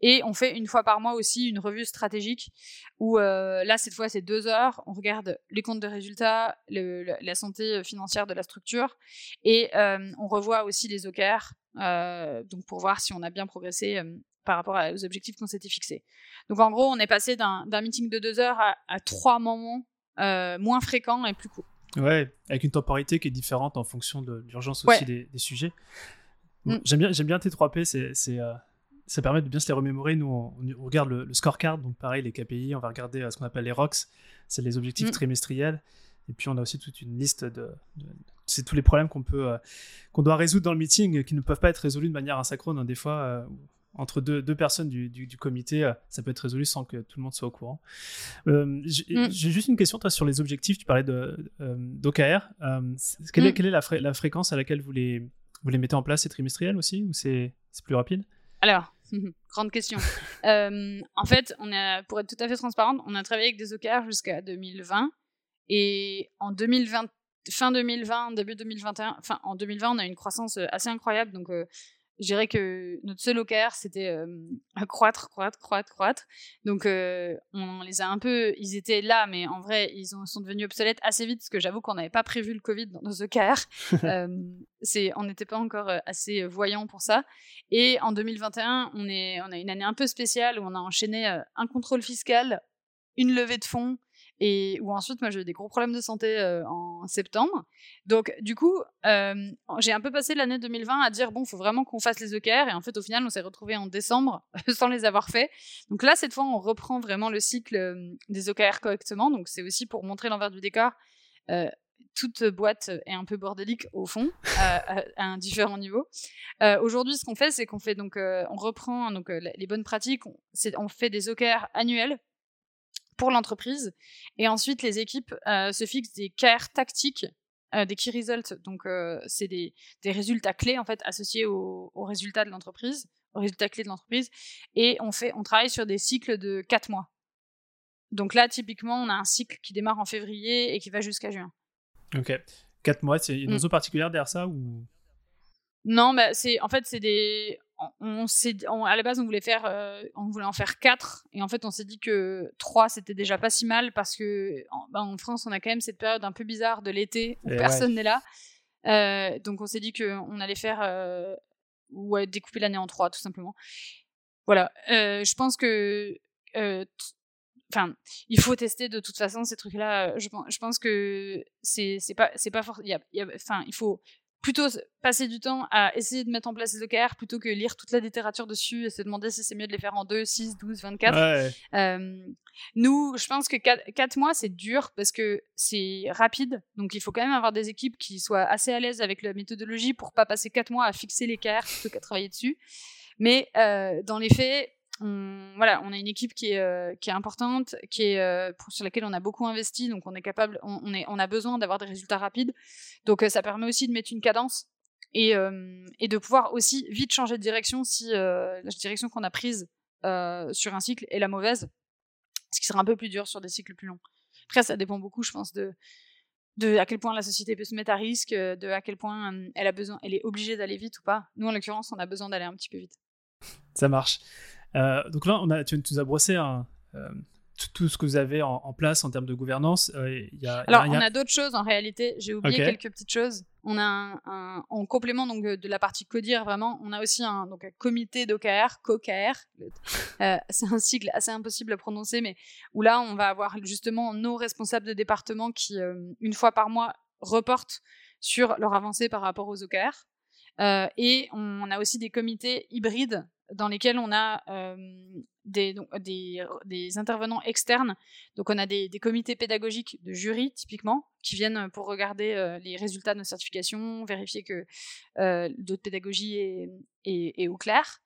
Et on fait une fois par mois aussi une revue stratégique où là, cette fois, c'est deux heures. On regarde les comptes de résultats, la santé financière de la structure et on revoit aussi les OKR donc pour voir si on a bien progressé par rapport aux objectifs qu'on s'était fixés. Donc en gros, on est passé d'un meeting de deux heures à, trois moments moins fréquents et plus courts. Ouais, avec une temporalité qui est différente en fonction de l'urgence aussi des, sujets. Mm. J'aime bien, j'aime bien T3P, c'est, euh, ça permet de bien se les remémorer. Nous, on, regarde le, scorecard, donc pareil, les KPI, on va regarder euh, ce qu'on appelle les ROCs, c'est les objectifs mm. trimestriels. Et puis on a aussi toute une liste de, c'est tous les problèmes qu'on peut, euh, qu'on doit résoudre dans le meeting, qui ne peuvent pas être résolus de manière asynchrone. Hein. Des fois, entre deux, deux personnes du, du, comité, euh, ça peut être résolu sans que tout le monde soit au courant. Euh, mm. J'ai juste une question toi, sur les objectifs. Tu parlais d'OKR. Euh, quelle, est, mm. quelle est la, la, fréquence à laquelle vous les, vous les mettez en place? C'est trimestriel aussi ou c'est plus rapide? Alors, <laughs> grande question. en fait, on a, pour être tout à fait transparente, on a travaillé avec des OKR jusqu'à 2020. Et en 2020, fin 2020, début 2021, enfin en 2020, on a une croissance assez incroyable. Donc, je dirais que notre seul OKR, c'était croître, croître, croître, croître. Donc, on les a un peu, ils étaient là, mais en vrai, ils sont devenus obsolètes assez vite parce que j'avoue qu'on n'avait pas prévu le Covid dans nos OKR. <laughs> on n'était pas encore assez voyants pour ça. Et en 2021, on, est, on a une année un peu spéciale où on a enchaîné un contrôle fiscal, une levée de fonds, et où ensuite moi j'ai eu des gros problèmes de santé euh, en septembre. Donc du coup, euh, j'ai un peu passé l'année 2020 à dire bon, faut vraiment qu'on fasse les OKR et en fait au final on s'est retrouvé en décembre <laughs> sans les avoir fait. Donc là cette fois on reprend vraiment le cycle euh, des OKR correctement. Donc c'est aussi pour montrer l'envers du décor. toute boîte est un peu bordélique au fond, <laughs> à, un différent niveau. Aujourd'hui, ce qu'on fait, c'est qu'on fait donc, on reprend donc les bonnes pratiques. On, on fait des OKR annuels pour l'entreprise. Et ensuite, les équipes euh, se fixent des KR tactiques, euh, des key results. Donc, euh, c'est des, des, résultats clés en fait associés aux, résultats de l'entreprise, aux résultats clés de l'entreprise. Et on fait, on travaille sur des cycles de 4 mois. Donc là, typiquement, on a un cycle qui démarre en février et qui va jusqu'à juin. Ok. 4 mois, c'est une raison mm. particulière derrière ça ou? Non, bah, c'est en fait c'est des on, s'est, à la base, on voulait faire, euh, on voulait en faire quatre, et en fait, on s'est dit que trois, c'était déjà pas si mal parce que en, bah, en, France, on a quand même cette période un peu bizarre de l'été où personne n'est là. Euh, donc, on s'est dit qu'on allait faire, euh, ouais, découper l'année en trois, tout simplement. Voilà. je pense que, enfin, il faut tester de toute façon ces trucs-là. Je, je pense que c'est, c'est pas, c'est pas. Enfin, il faut plutôt passer du temps à essayer de mettre en place les OKR plutôt que lire toute la littérature dessus et se demander si c'est mieux de les faire en 2, 6, 12, 24. nous, je pense que 4, mois, c'est dur parce que c'est rapide. Donc, il faut quand même avoir des équipes qui soient assez à l'aise avec la méthodologie pour pas passer 4 mois à fixer les KR plutôt qu'à travailler dessus. Mais euh, dans les faits, on, voilà, on a une équipe qui est, euh, qui est importante, qui est, euh, sur laquelle on a beaucoup investi, donc on est capable, on, est, on a besoin d'avoir des résultats rapides. Donc euh, ça permet aussi de mettre une cadence et, et de pouvoir aussi vite changer de direction si la direction qu'on a prise sur un cycle est la mauvaise, ce qui sera un peu plus dur sur des cycles plus longs. Après, ça dépend beaucoup, je pense, de, de à quel point la société peut se mettre à risque, de à quel point elle a besoin, elle est obligée d'aller vite ou pas. Nous, en l'occurrence, on a besoin d'aller un petit peu vite. Ça marche. Euh, donc là, on a, tu, nous as brossé euh, tout ce que vous avez en, place en termes de gouvernance. Euh, y a, Alors, on a d'autres choses en réalité. J'ai oublié quelques petites choses. On a un, en complément donc de la partie CODIR, vraiment, on a aussi un, donc, un comité d'OKR, COKR. <laughs> c'est un sigle assez impossible à prononcer, mais où là, on va avoir justement nos responsables de département qui, une fois par mois, reportent sur leur avancée par rapport aux OKR. Et on a aussi des comités hybrides dans lesquels on a des, des, intervenants externes. Donc on a des, comités pédagogiques de jury typiquement qui viennent pour regarder les résultats de nos certifications, vérifier que euh, notre pédagogie est, est, est, au clair.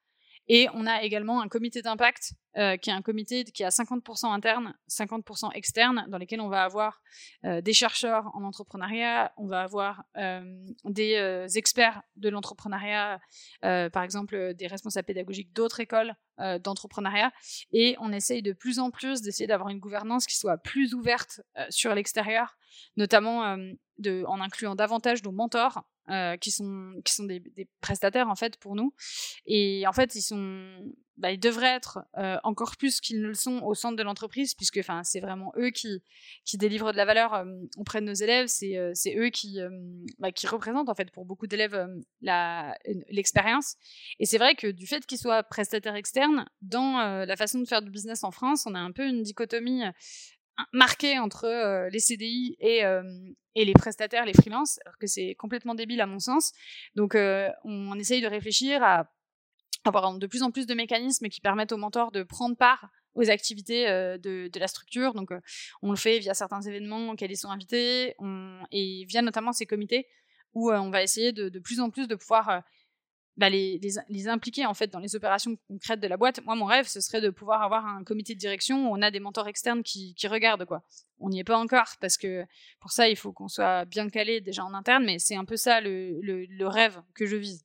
Et on a également un comité d'impact, euh, qui est un comité qui à 50% interne, 50% externe, dans lesquels on va avoir euh, des chercheurs en entrepreneuriat, on va avoir euh, des experts de l'entrepreneuriat, par exemple des responsables pédagogiques d'autres écoles d'entrepreneuriat, et on essaye de plus en plus d'essayer d'avoir une gouvernance qui soit plus ouverte sur l'extérieur, notamment en incluant davantage nos mentors qui sont qui sont des, prestataires en fait pour nous. Et en fait ils sont bah, ils devraient être encore plus qu'ils ne le sont au centre de l'entreprise puisque enfin c'est vraiment eux qui qui délivrent de la valeur auprès de nos élèves. C'est c'est eux qui bah, qui représentent en fait pour beaucoup d'élèves la l'expérience. Et c'est vrai que du fait qu'ils soient prestataires externes dans la façon de faire du business en France on a un peu une dichotomie marqué entre euh, les CDI et, euh, et les prestataires, les freelances, alors que c'est complètement débile à mon sens. Donc euh, on, essaye de réfléchir à avoir de plus en plus de mécanismes qui permettent aux mentors de prendre part aux activités de, la structure. Donc on le fait via certains événements auxquels ils sont invités et via notamment ces comités où on va essayer de, plus en plus de pouvoir bah, les, impliquer en fait dans les opérations concrètes de la boîte. Moi, mon rêve, ce serait de pouvoir avoir un comité de direction où on a des mentors externes qui, regardent quoi. On n'y est pas encore parce que pour ça, il faut qu'on soit bien calé déjà en interne, mais c'est un peu ça le, rêve que je vise.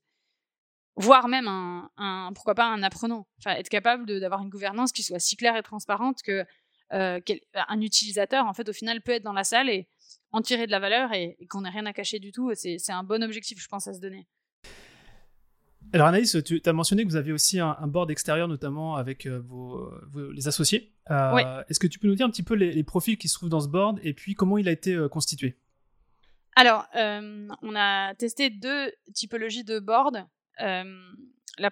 Voire même un, un pourquoi pas un apprenant. Enfin, être capable d'avoir une gouvernance qui soit si claire et transparente que euh, un utilisateur, en fait, au final, peut être dans la salle et en tirer de la valeur et, et qu'on n'ait rien à cacher du tout. C'est un bon objectif, je pense, à se donner. Alors Anaïs, tu as mentionné que vous aviez aussi un, board extérieur, notamment avec euh, vos, les associés. Euh, est-ce que tu peux nous dire un petit peu les, profils qui se trouvent dans ce board et puis comment il a été euh, constitué? Alors, on a testé deux typologies de board. La...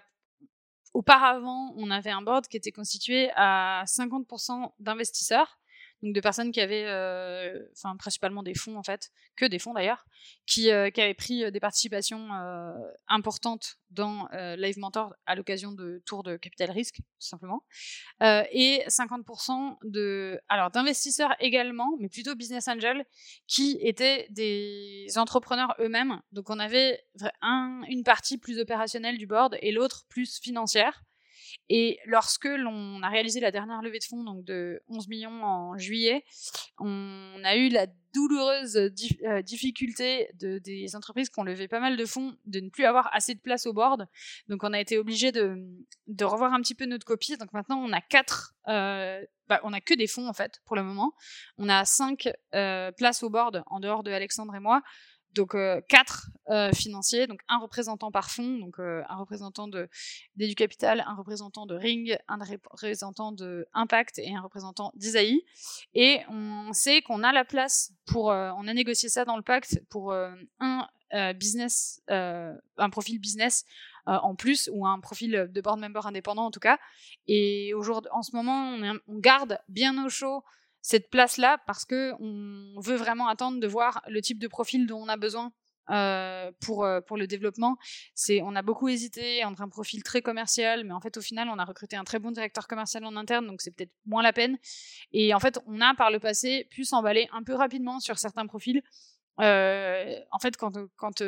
Auparavant, on avait un board qui était constitué à 50% d'investisseurs donc de personnes qui avaient, euh, enfin principalement des fonds en fait, que des fonds d'ailleurs, qui, euh, qui avaient pris euh, des participations importantes dans Live Mentor à l'occasion de tours de capital risque, tout simplement, et 50% de, alors d'investisseurs également, mais plutôt business angel, qui étaient des entrepreneurs eux-mêmes. Donc on avait un, une partie plus opérationnelle du board et l'autre plus financière. Et lorsque l'on a réalisé la dernière levée de fonds, donc de 11 millions en juillet, on a eu la douloureuse euh, difficulté de, des entreprises qui ont levé pas mal de fonds de ne plus avoir assez de place au board. Donc on a été obligé de, de revoir un petit peu notre copie. Donc maintenant on a quatre, euh, bah, on a que des fonds en fait pour le moment. On a cinq euh, places au board en dehors de Alexandre et moi donc euh, quatre euh, financiers, donc un représentant par fonds, donc euh, un représentant de capital, un représentant de Ring, un représentant de Impact et un représentant d'Isaïe. Et on sait qu'on a la place pour, on a négocié ça dans le pacte pour un business, un profil business en plus ou un profil de board member indépendant en tout cas. Et aujourd'hui, en ce moment, on garde bien au chaud cette place-là parce que on veut vraiment attendre de voir le type de profil dont on a besoin euh, pour euh, pour le développement. C'est on a beaucoup hésité entre un profil très commercial, mais en fait au final on a recruté un très bon directeur commercial en interne, donc c'est peut-être moins la peine. Et en fait on a par le passé pu s'emballer un peu rapidement sur certains profils. Euh, en fait quand quand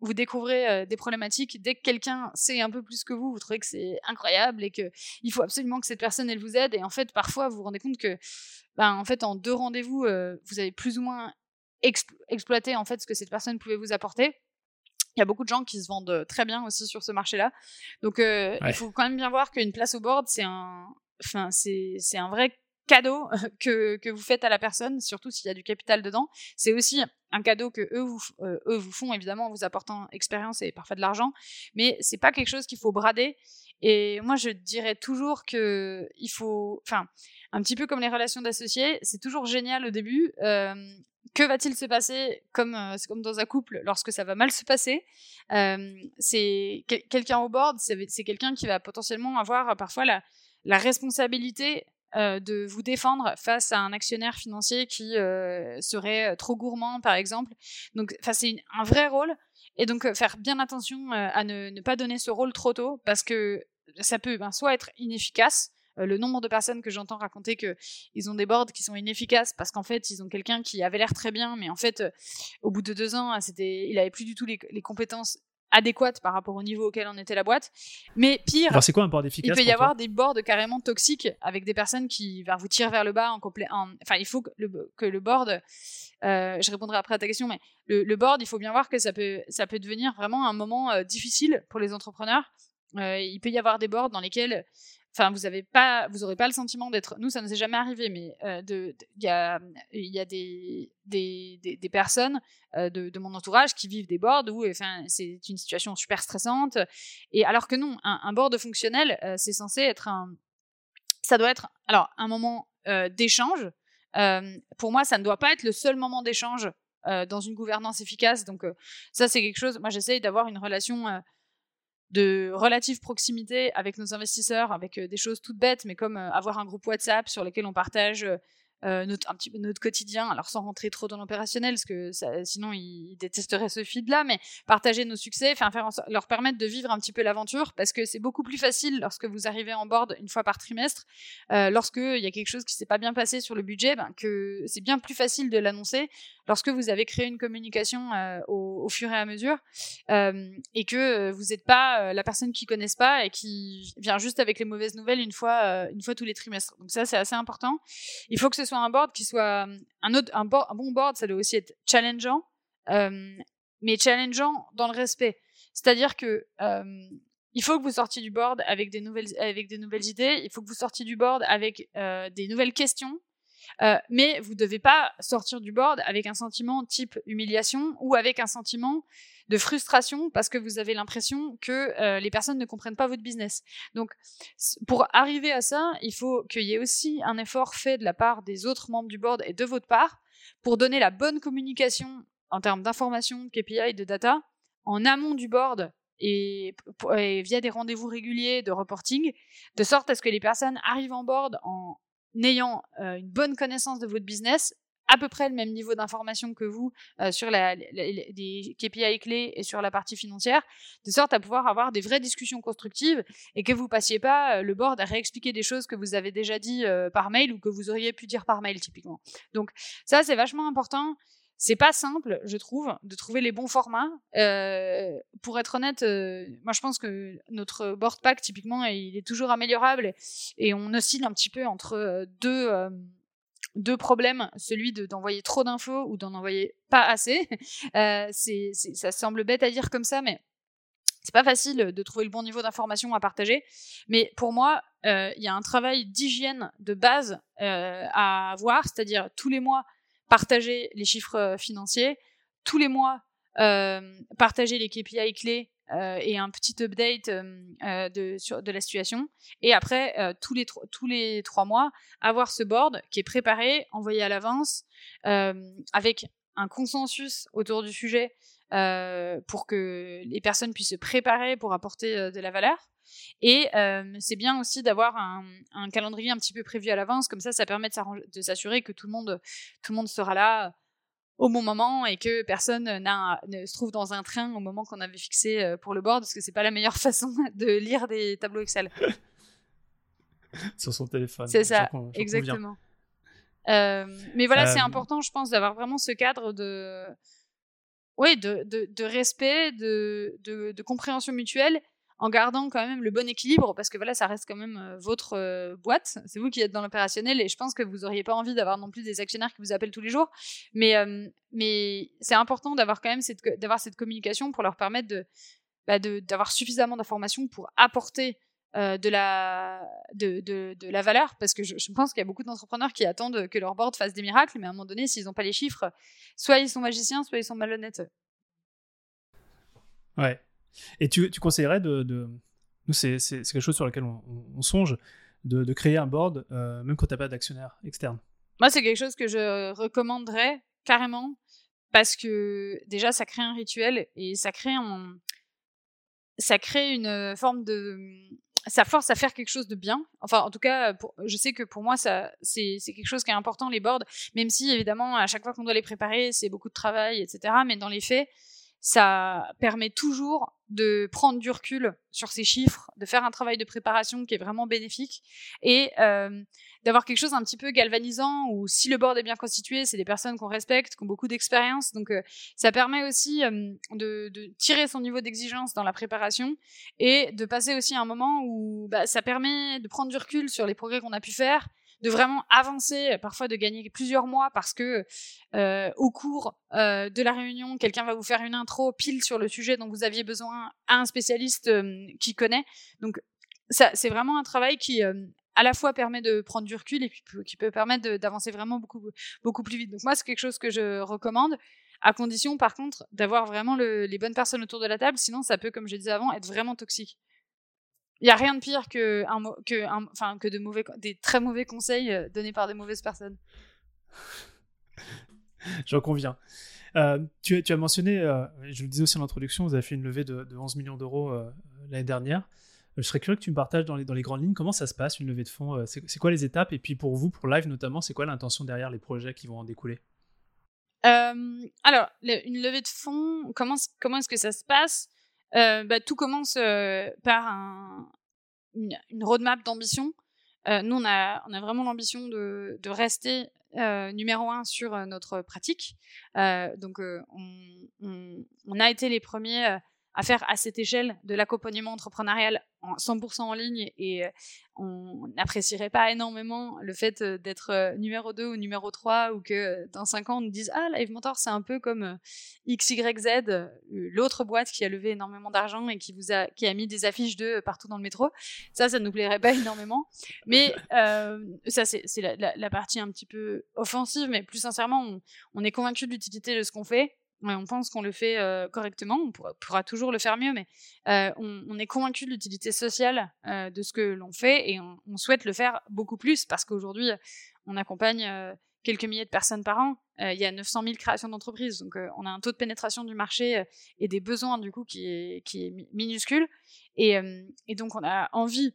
vous découvrez des problématiques, dès que quelqu'un sait un peu plus que vous, vous trouvez que c'est incroyable et que il faut absolument que cette personne elle vous aide. Et en fait, parfois, vous vous rendez compte que, ben, en fait, en deux rendez-vous, vous avez plus ou moins exploité en fait ce que cette personne pouvait vous apporter. Il y a beaucoup de gens qui se vendent très bien aussi sur ce marché-là. Donc, il faut quand même bien voir qu'une place au board, c'est un, enfin, c'est un vrai cadeau que, que vous faites à la personne, surtout s'il y a du capital dedans. C'est aussi un cadeau que eux vous, euh, eux vous font, évidemment, en vous apportant expérience et parfois de l'argent, mais c'est pas quelque chose qu'il faut brader. Et moi, je dirais toujours que il faut, enfin, un petit peu comme les relations d'associés, c'est toujours génial au début. Euh, que va-t-il se passer comme euh, c'est comme dans un couple lorsque ça va mal se passer c'est quelqu'un au board c'est quelqu'un qui va potentiellement avoir parfois la responsabilité euh, de vous défendre face à un actionnaire financier qui euh, serait euh, trop gourmand, par exemple. Donc, c'est un vrai rôle. Et donc, faire bien attention à ne, pas donner ce rôle trop tôt, parce que ça peut ben, soit être inefficace, le nombre de personnes que j'entends raconter que ils ont des boards qui sont inefficaces parce qu'en fait ils ont quelqu'un qui avait l'air très bien mais en fait au bout de deux ans c'était il avait plus du tout les compétences adéquate par rapport au niveau auquel en était la boîte. Mais pire, c'est quoi un board efficace Il peut y avoir des boards carrément toxiques avec des personnes qui va vous tirer vers le bas en complet. Enfin, il faut que le, que le board. Euh, je répondrai après à ta question, mais le, board, il faut bien voir que ça peut, ça peut devenir vraiment un moment euh, difficile pour les entrepreneurs. Euh, il peut y avoir des boards dans lesquels enfin vous avez pas vous aurez pas le sentiment d'être nous ça ne s'est jamais arrivé mais il de, y a il y a des personnes de, de, mon entourage qui vivent des boards où enfin c'est une situation super stressante. Et alors que non un, un board fonctionnel c'est censé être un ça doit être alors un moment d'échange. Pour moi ça ne doit pas être le seul moment d'échange dans une gouvernance efficace. Donc ça c'est quelque chose moi j'essaye d'avoir une relation de relative proximité avec nos investisseurs, avec des choses toutes bêtes, mais comme avoir un groupe WhatsApp sur lequel on partage euh, notre, un petit notre quotidien, alors sans rentrer trop dans l'opérationnel, parce que sinon ils détesteraient ce feed-là, mais partager nos succès, faire, leur permettre de vivre un petit peu l'aventure, parce que c'est beaucoup plus facile lorsque vous arrivez en board une fois par trimestre, euh, lorsqu'il y a quelque chose qui s'est pas bien passé sur le budget, ben, que c'est bien plus facile de l'annoncer lorsque vous avez créé une communication euh, au, fur et à mesure, euh, et que vous n'êtes pas la personne qui connaisse pas et qui vient juste avec les mauvaises nouvelles une fois, une fois tous les trimestres. Donc ça, c'est assez important. Il faut que ce soit un board qui soit un autre un, bon board ça doit aussi être challengeant euh, mais challengeant dans le respect. C'est-à-dire que euh, il faut que vous sortiez du board avec des nouvelles avec des nouvelles idées il faut que vous sortiez du board avec euh, des nouvelles questions mais vous devez pas sortir du board avec un sentiment type humiliation ou avec un sentiment de frustration parce que vous avez l'impression que euh, les personnes ne comprennent pas votre business. Donc, pour arriver à ça, il faut qu'il y ait aussi un effort fait de la part des autres membres du board et de votre part pour donner la bonne communication en termes d'information, de KPI de data en amont du board et, via des rendez-vous réguliers de reporting, de sorte à ce que les personnes arrivent en board en ayant euh, une bonne connaissance de votre business à peu près le même niveau d'information que vous euh, sur la, les KPI clés et sur la partie financière, de sorte à pouvoir avoir des vraies discussions constructives et que vous passiez pas euh, le board à réexpliquer des choses que vous avez déjà dit euh, par mail ou que vous auriez pu dire par mail typiquement. Donc ça c'est vachement important. C'est pas simple, je trouve, de trouver les bons formats. pour être honnête, moi je pense que notre board pack typiquement il est toujours améliorable et on oscille un petit peu entre deux deux problèmes, celui d'envoyer trop d'infos ou d'en envoyer pas assez. <laughs> Euh, ça semble bête à dire comme ça, mais c'est pas facile de trouver le bon niveau d'information à partager. Mais pour moi, euh, il y a un travail d'hygiène de base euh, à avoir, c'est-à-dire tous les mois partager les chiffres financiers, tous les mois partager les KPI clés euh, et un petit update euh, euh, de, de la situation. Et après, tous, les tous les trois mois, avoir ce board qui est préparé, envoyé à l'avance, avec un consensus autour du sujet pour que les personnes puissent se préparer pour apporter de la valeur. Et c'est bien aussi d'avoir un, un, calendrier un petit peu prévu à l'avance, comme ça, ça permet de s'assurer que tout le monde, tout le monde sera là au bon moment et que personne ne se trouve dans un train au moment qu'on avait fixé euh, pour le board parce que c'est pas la meilleure <laughs> façon de lire des tableaux Excel. <laughs> Sur son téléphone. C'est ça, exactement. Euh, mais voilà, c'est euh, important, je pense, d'avoir vraiment ce cadre de, oui, de, de, de respect, de, de, compréhension mutuelle en gardant quand même le bon équilibre, parce que voilà, ça reste quand même euh, votre euh, boîte, c'est vous qui êtes dans l'opérationnel, et je pense que vous n'auriez pas envie d'avoir non plus des actionnaires qui vous appellent tous les jours, mais, euh, mais c'est important d'avoir quand même cette, d'avoir cette communication pour leur permettre de, bah d'avoir suffisamment d'informations pour apporter de, la, de, de, la valeur, parce que je, je pense qu'il y a beaucoup d'entrepreneurs qui attendent que leur board fasse des miracles, mais à un moment donné, s'ils n'ont pas les chiffres, soit ils sont magiciens, soit ils sont malhonnêtes. Ouais, et tu, tu conseillerais de, de... C'est quelque chose sur lequel on, songe, de, de, créer un board, euh, même quand tu n'as pas d'actionnaire externe? Moi, c'est quelque chose que je recommanderais carrément, parce que déjà, ça crée un rituel et ça crée, un... ça crée une forme de ça force à faire quelque chose de bien. Enfin, en tout cas, je sais que pour moi, ça, c'est, quelque chose qui est important, les boards, même si, évidemment, à chaque fois qu'on doit les préparer, c'est beaucoup de travail, etc. Mais dans les faits, ça permet toujours de prendre du recul sur ces chiffres, de faire un travail de préparation qui est vraiment bénéfique et euh, d'avoir quelque chose un petit peu galvanisant où si le board est bien constitué, c'est des personnes qu'on respecte, qui ont beaucoup d'expérience. Donc euh, ça permet aussi euh, de, de, tirer son niveau d'exigence dans la préparation et de passer aussi un moment où bah, ça permet de prendre du recul sur les progrès qu'on a pu faire de vraiment avancer, euh, parfois de gagner plusieurs mois parce que euh, au cours euh, de la réunion, quelqu'un va vous faire une intro pile sur le sujet dont vous aviez besoin à un spécialiste qui connaît. Donc ça, c'est vraiment un travail qui à la fois permet de prendre du recul et puis qui peut permettre d'avancer vraiment beaucoup, beaucoup plus vite. Donc moi, c'est quelque chose que je recommande, à condition par contre d'avoir vraiment les bonnes personnes autour de la table, sinon ça peut, comme je disais avant, être vraiment toxique. Il n'y a rien de pire que, un, que, enfin, que de mauvais, des très mauvais conseils euh, donnés par des mauvaises personnes. <laughs> J'en conviens. Euh, tu, tu, as mentionné, euh, je le disais aussi en introduction, vous avez fait une levée de, 11 millions d'euros l'année dernière. Je serais curieux que tu me partages dans les, dans les, grandes lignes comment ça se passe, une levée de fonds. C'est quoi les étapes Et puis pour vous, pour Live notamment, c'est quoi l'intention derrière les projets qui vont en découler? Alors, une levée de fonds, comment, comment est-ce que ça se passe? Bah, tout commence euh, par un, une, roadmap d'ambition. Euh, nous, on a, on a vraiment l'ambition de, de, rester numéro un sur notre pratique. donc, on, on, on, a été les premiers à faire à cette échelle de l'accompagnement entrepreneurial en 100% en ligne et euh, on n'apprécierait pas énormément le fait euh, d'être euh, numéro 2 ou numéro 3 ou que dans 5 ans on nous dise ah Live Mentor c'est un peu comme XYZ l'autre boîte qui a levé énormément d'argent et qui vous a qui a mis des affiches de partout dans le métro. Ça ça nous plairait pas énormément. Mais ça c'est la, la, partie un petit peu offensive mais plus sincèrement on, on est convaincu de l'utilité de ce qu'on fait on pense qu'on le fait correctement, on pourra, toujours le faire mieux, mais on, est convaincu de l'utilité sociale de ce que l'on fait et on, souhaite le faire beaucoup plus parce qu'aujourd'hui, on accompagne quelques milliers de personnes par an. il y a 900 000 créations d'entreprises, donc on a un taux de pénétration du marché et des besoins du coup qui est, minuscule. Et, donc on a envie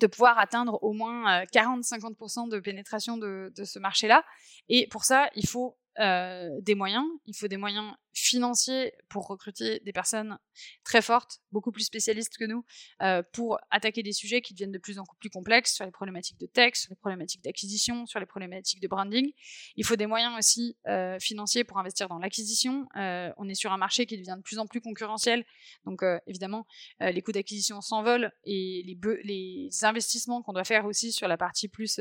de pouvoir atteindre au moins 40-50% de pénétration de ce marché-là. Et pour ça, il faut euh, des moyens. Il faut des moyens financiers pour recruter des personnes très fortes, beaucoup plus spécialistes que nous, euh, pour attaquer des sujets qui deviennent de plus en plus complexes sur les problématiques de texte, sur les problématiques d'acquisition, sur les problématiques de branding. Il faut des moyens aussi euh, financiers pour investir dans l'acquisition. Euh, on est sur un marché qui devient de plus en plus concurrentiel, donc évidemment les coûts d'acquisition s'envolent et les, les investissements qu'on doit faire aussi sur la partie plus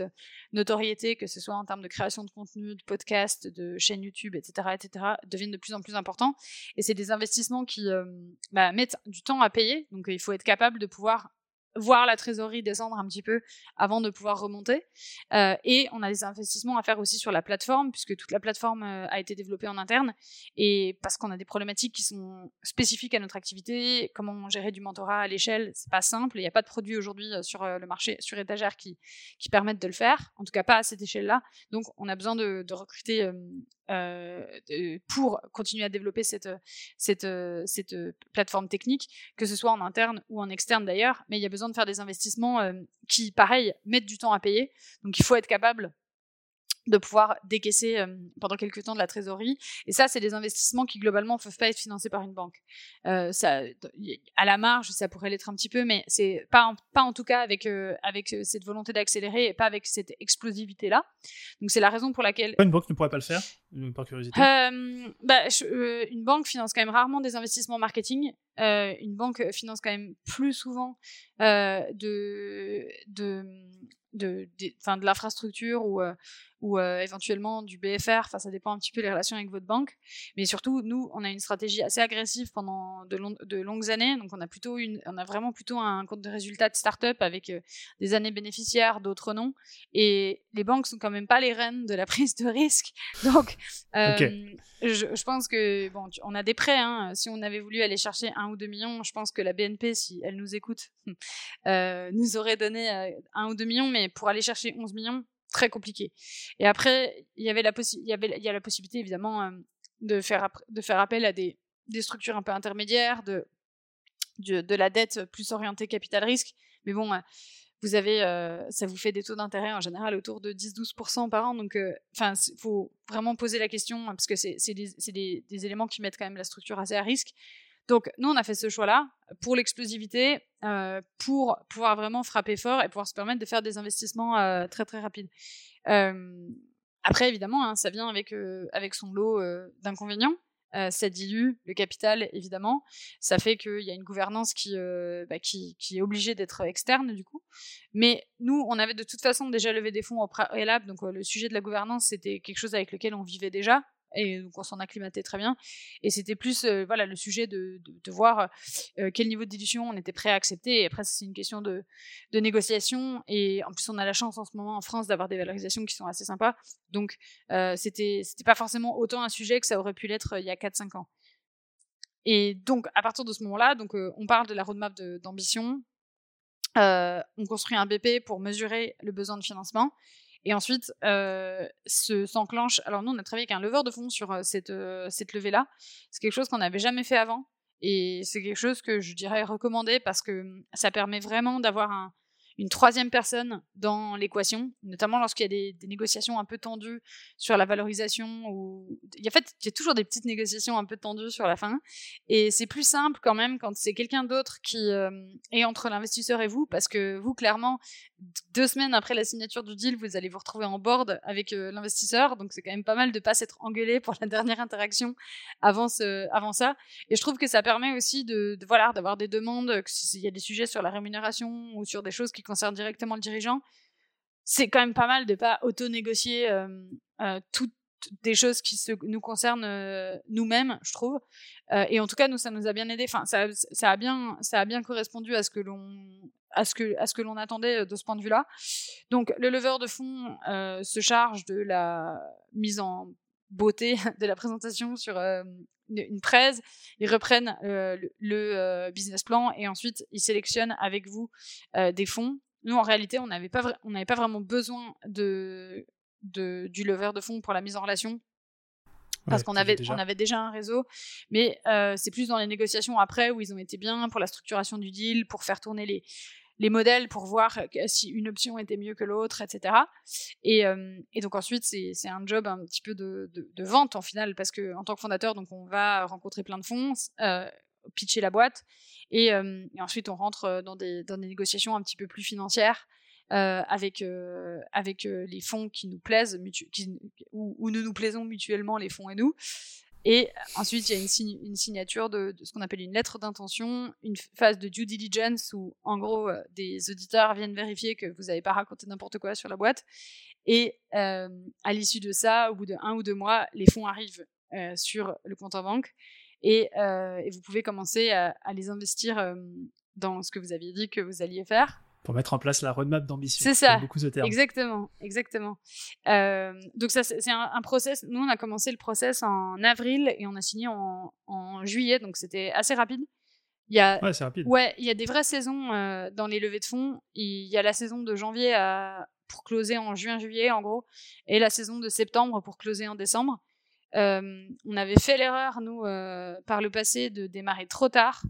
notoriété, que ce soit en termes de création de contenu, de podcast, de chaîne YouTube, etc., etc., deviennent de plus en plus importants. Et c'est des investissements qui euh, bah, mettent du temps à payer. Donc il faut être capable de pouvoir voir la trésorerie descendre un petit peu avant de pouvoir remonter. Euh, et on a des investissements à faire aussi sur la plateforme, puisque toute la plateforme euh, a été développée en interne, et parce qu'on a des problématiques qui sont spécifiques à notre activité, comment gérer du mentorat à l'échelle, c'est pas simple, il n'y a pas de produits aujourd'hui euh, sur le marché, sur étagère, qui, qui permettent de le faire, en tout cas pas à cette échelle-là, donc on a besoin de recruter euh, pour continuer à développer cette, cette, cette plateforme technique, que ce soit en interne ou en externe d'ailleurs, mais il y a besoin de faire des investissements euh, qui, pareil, mettent du temps à payer. Donc il faut être capable de pouvoir décaisser euh, pendant quelques temps de la trésorerie. Et ça, c'est des investissements qui globalement ne peuvent pas être financés par une banque. Euh, à la marge, ça pourrait l'être un petit peu, mais c'est pas en, pas en tout cas avec euh, avec cette volonté d'accélérer et pas avec cette explosivité là. Donc c'est la raison pour laquelle une banque ne pourrait pas le faire, par curiosité. bah, une banque finance quand même rarement des investissements marketing. une banque finance quand même plus souvent de de de, de, de l'infrastructure ou, euh, ou euh, éventuellement du BFR. Ça dépend un petit peu des relations avec votre banque. Mais surtout, nous, on a une stratégie assez agressive pendant de, de longues années. Donc, on a plutôt une, on a vraiment plutôt un compte de résultats de start-up avec euh, des années bénéficiaires, d'autres non. Et les banques sont quand même pas les reines de la prise de risque. Donc, je, je, pense que bon, on a des prêts. Hein. Si on avait voulu aller chercher un ou deux millions, je pense que la BNP, si elle nous écoute, <laughs> nous aurait donné un ou deux millions. Mais pour aller chercher 11 millions, très compliqué. Et après, il y avait la a la possibilité évidemment euh, de faire appel à des, structures un peu intermédiaires, de, de, la dette plus orientée capital risque. Mais bon, euh, vous avez euh, ça vous fait des taux d'intérêt en général autour de 10-12% par an. Donc, enfin, il faut vraiment poser la question parce que c'est des, éléments qui mettent quand même la structure assez à risque. Donc, nous, on a fait ce choix-là pour l'explosivité, euh, pour pouvoir vraiment frapper fort et pouvoir se permettre de faire des investissements euh, très très rapides. Euh, après, évidemment, hein, ça vient avec, euh, avec son lot euh, d'inconvénients. Euh, ça dilue le capital, évidemment. Ça fait qu'il y a une gouvernance qui, bah, qui, qui, est obligée d'être externe, du coup. Mais nous, on avait de toute façon déjà levé des fonds au préalable, donc le sujet de la gouvernance, c'était quelque chose avec lequel on vivait déjà. Et donc on s'en acclimatait très bien. Et c'était plus voilà le sujet de, voir quel niveau de dilution on était prêt à accepter. Et après, c'est une question de, négociation. Et en plus, on a la chance en ce moment en France d'avoir des valorisations qui sont assez sympas. Donc, c'était c'était pas forcément autant un sujet que ça aurait pu l'être il y a 4-5 ans. Et donc, à partir de ce moment-là, donc on parle de la roadmap d'ambition. on construit un BP pour mesurer le besoin de financement. Et ensuite, euh, s'enclenche. Alors, nous, on a travaillé avec un leveur de fonds sur euh, cette, euh, cette levée-là. C'est quelque chose qu'on n'avait jamais fait avant. Et c'est quelque chose que je dirais recommander parce que hum, ça permet vraiment d'avoir un, une troisième personne dans l'équation, notamment lorsqu'il y a des, négociations un peu tendues sur la valorisation. En fait, il y a toujours des petites négociations un peu tendues sur la fin. Et c'est plus simple quand même quand c'est quelqu'un d'autre qui euh, est entre l'investisseur et vous, parce que vous, clairement, deux semaines après la signature du deal, vous allez vous retrouver en board avec euh, l'investisseur. Donc c'est quand même pas mal de pas s'être engueulé pour la <laughs> dernière interaction avant, ce, avant ça. Et je trouve que ça permet aussi de, voilà d'avoir des demandes, s'il y a des sujets sur la rémunération ou sur des choses qui concerne directement le dirigeant, c'est quand même pas mal de pas auto-négocier euh, euh, toutes des choses qui nous concernent euh, nous-mêmes, je trouve. et en tout cas, nous, ça nous a bien aidé. Enfin, ça, a bien, ça a bien correspondu à ce que l'on à ce que à ce que l'on attendait de ce point de vue-là. Donc, le leveur de fonds se charge de la mise en beauté <laughs> de la présentation sur une presse, ils reprennent euh, le, euh, business plan et ensuite ils sélectionnent avec vous euh, des fonds. Nous, en réalité, on n'avait pas, on n'avait pas vraiment besoin de, de, du lever de fonds pour la mise en relation. Parce qu'on avait, on avait déjà un réseau, mais c'est plus dans les négociations après où ils ont été bien pour la structuration du deal, pour faire tourner les, les modèles pour voir si une option était mieux que l'autre, etc. Et, euh, et, donc ensuite, c'est un job un petit peu de, vente en final, parce que en tant que fondateur, donc on va rencontrer plein de fonds, euh, pitcher la boîte, et, euh, ensuite on rentre dans des, négociations un petit peu plus financières. avec les fonds qui nous plaisent, qui, où, où, nous nous plaisons mutuellement les fonds et nous, et ensuite, il y a une, signature de, ce qu'on appelle une lettre d'intention, une phase de due diligence où, en gros, euh, des auditeurs viennent vérifier que vous n'avez pas raconté n'importe quoi sur la boîte. Et euh, à l'issue de ça, au bout de un ou deux mois, les fonds arrivent euh, sur le compte en banque et, vous pouvez commencer à les investir dans ce que vous aviez dit que vous alliez faire pour mettre en place la roadmap d'ambition. C'est ça. Beaucoup de termes. Exactement, exactement. Euh, donc ça, c'est un, process. Nous, on a commencé le process en avril et on a signé en, en juillet, donc c'était assez rapide. Il y a, ouais, c'est rapide. Ouais, il y a des vraies saisons euh, dans les levées de fonds. Il y a la saison de janvier à, pour closer en juin-juillet, en gros, et la saison de septembre pour closer en décembre. Euh, on avait fait l'erreur, nous, par le passé, de démarrer trop tard.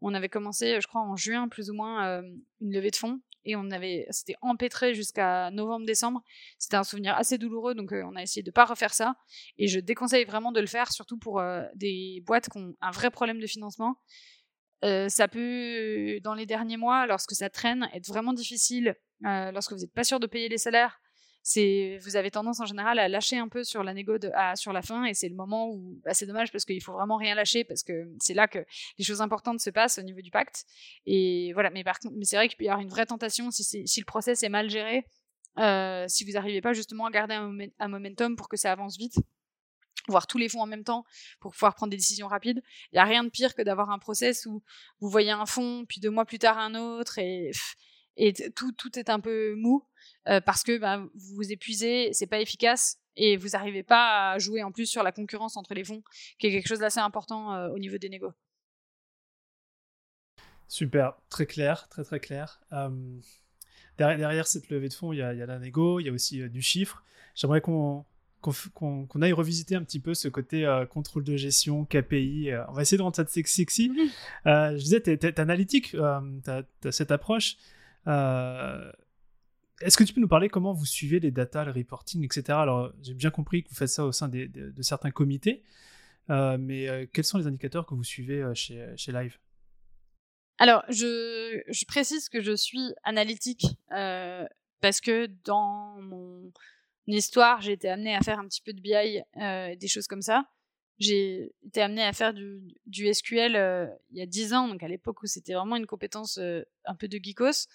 On avait commencé, je crois, en juin plus ou moins euh, une levée de fonds et on avait, c'était empêtré jusqu'à novembre-décembre. C'était un souvenir assez douloureux, donc euh, on a essayé de pas refaire ça. Et je déconseille vraiment de le faire, surtout pour euh, des boîtes qui ont un vrai problème de financement. ça peut, dans les derniers mois, lorsque ça traîne, être vraiment difficile. lorsque vous n'êtes pas sûr de payer les salaires, c'est vous avez tendance en général à lâcher un peu sur la négo de, sur la fin et c'est le moment où bah, c'est dommage parce qu'il faut vraiment rien lâcher parce que c'est là que les choses importantes se passent au niveau du pacte et voilà mais c'est vrai qu'il peut y avoir une vraie tentation si, le process est mal géré euh, si vous n'arrivez pas justement à garder un, momentum pour que ça avance vite voir tous les fonds en même temps pour pouvoir prendre des décisions rapides. Il n'y a rien de pire que d'avoir un process où vous voyez un fonds, puis deux mois plus tard un autre, et, tout est un peu mou. Euh, parce que bah, vous vous épuisez, c'est pas efficace et vous n'arrivez pas à jouer en plus sur la concurrence entre les fonds, qui est quelque chose d'assez important euh, au niveau des négos. Super, très clair, très très clair. Euh, derrière, cette levée de fonds, il y a, la négo, il y a aussi du chiffre. J'aimerais qu'on qu'on aille revisiter un petit peu ce côté contrôle de gestion, KPI. on va essayer de rendre ça sexy. Je disais, tu es, analytique, tu as, cette approche. Est-ce que tu peux nous parler comment vous suivez les data, le reporting, etc. Alors, j'ai bien compris que vous faites ça au sein de, certains comités, euh, mais euh, quels sont les indicateurs que vous suivez euh, chez, chez Live? Alors, je, précise que je suis analytique parce que dans mon histoire, j'ai été amenée à faire un petit peu de BI, des choses comme ça. J'ai été amenée à faire du, du SQL il y a 10 ans, donc à l'époque où c'était vraiment une compétence un peu de geekos.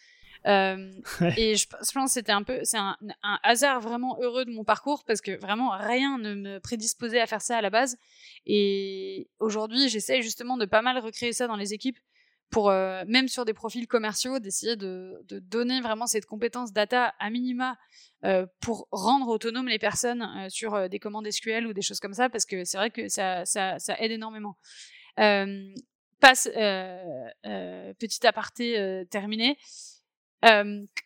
Et je, pense que c'était un peu, c'est un, un, hasard vraiment heureux de mon parcours parce que vraiment rien ne me prédisposait à faire ça à la base. Et aujourd'hui, j'essaie justement de pas mal recréer ça dans les équipes pour euh, même sur des profils commerciaux d'essayer de, de, donner vraiment cette compétence data à minima euh, pour rendre autonomes les personnes euh, sur euh, des commandes SQL ou des choses comme ça parce que c'est vrai que ça, ça, ça aide énormément. passe petit aparté terminé.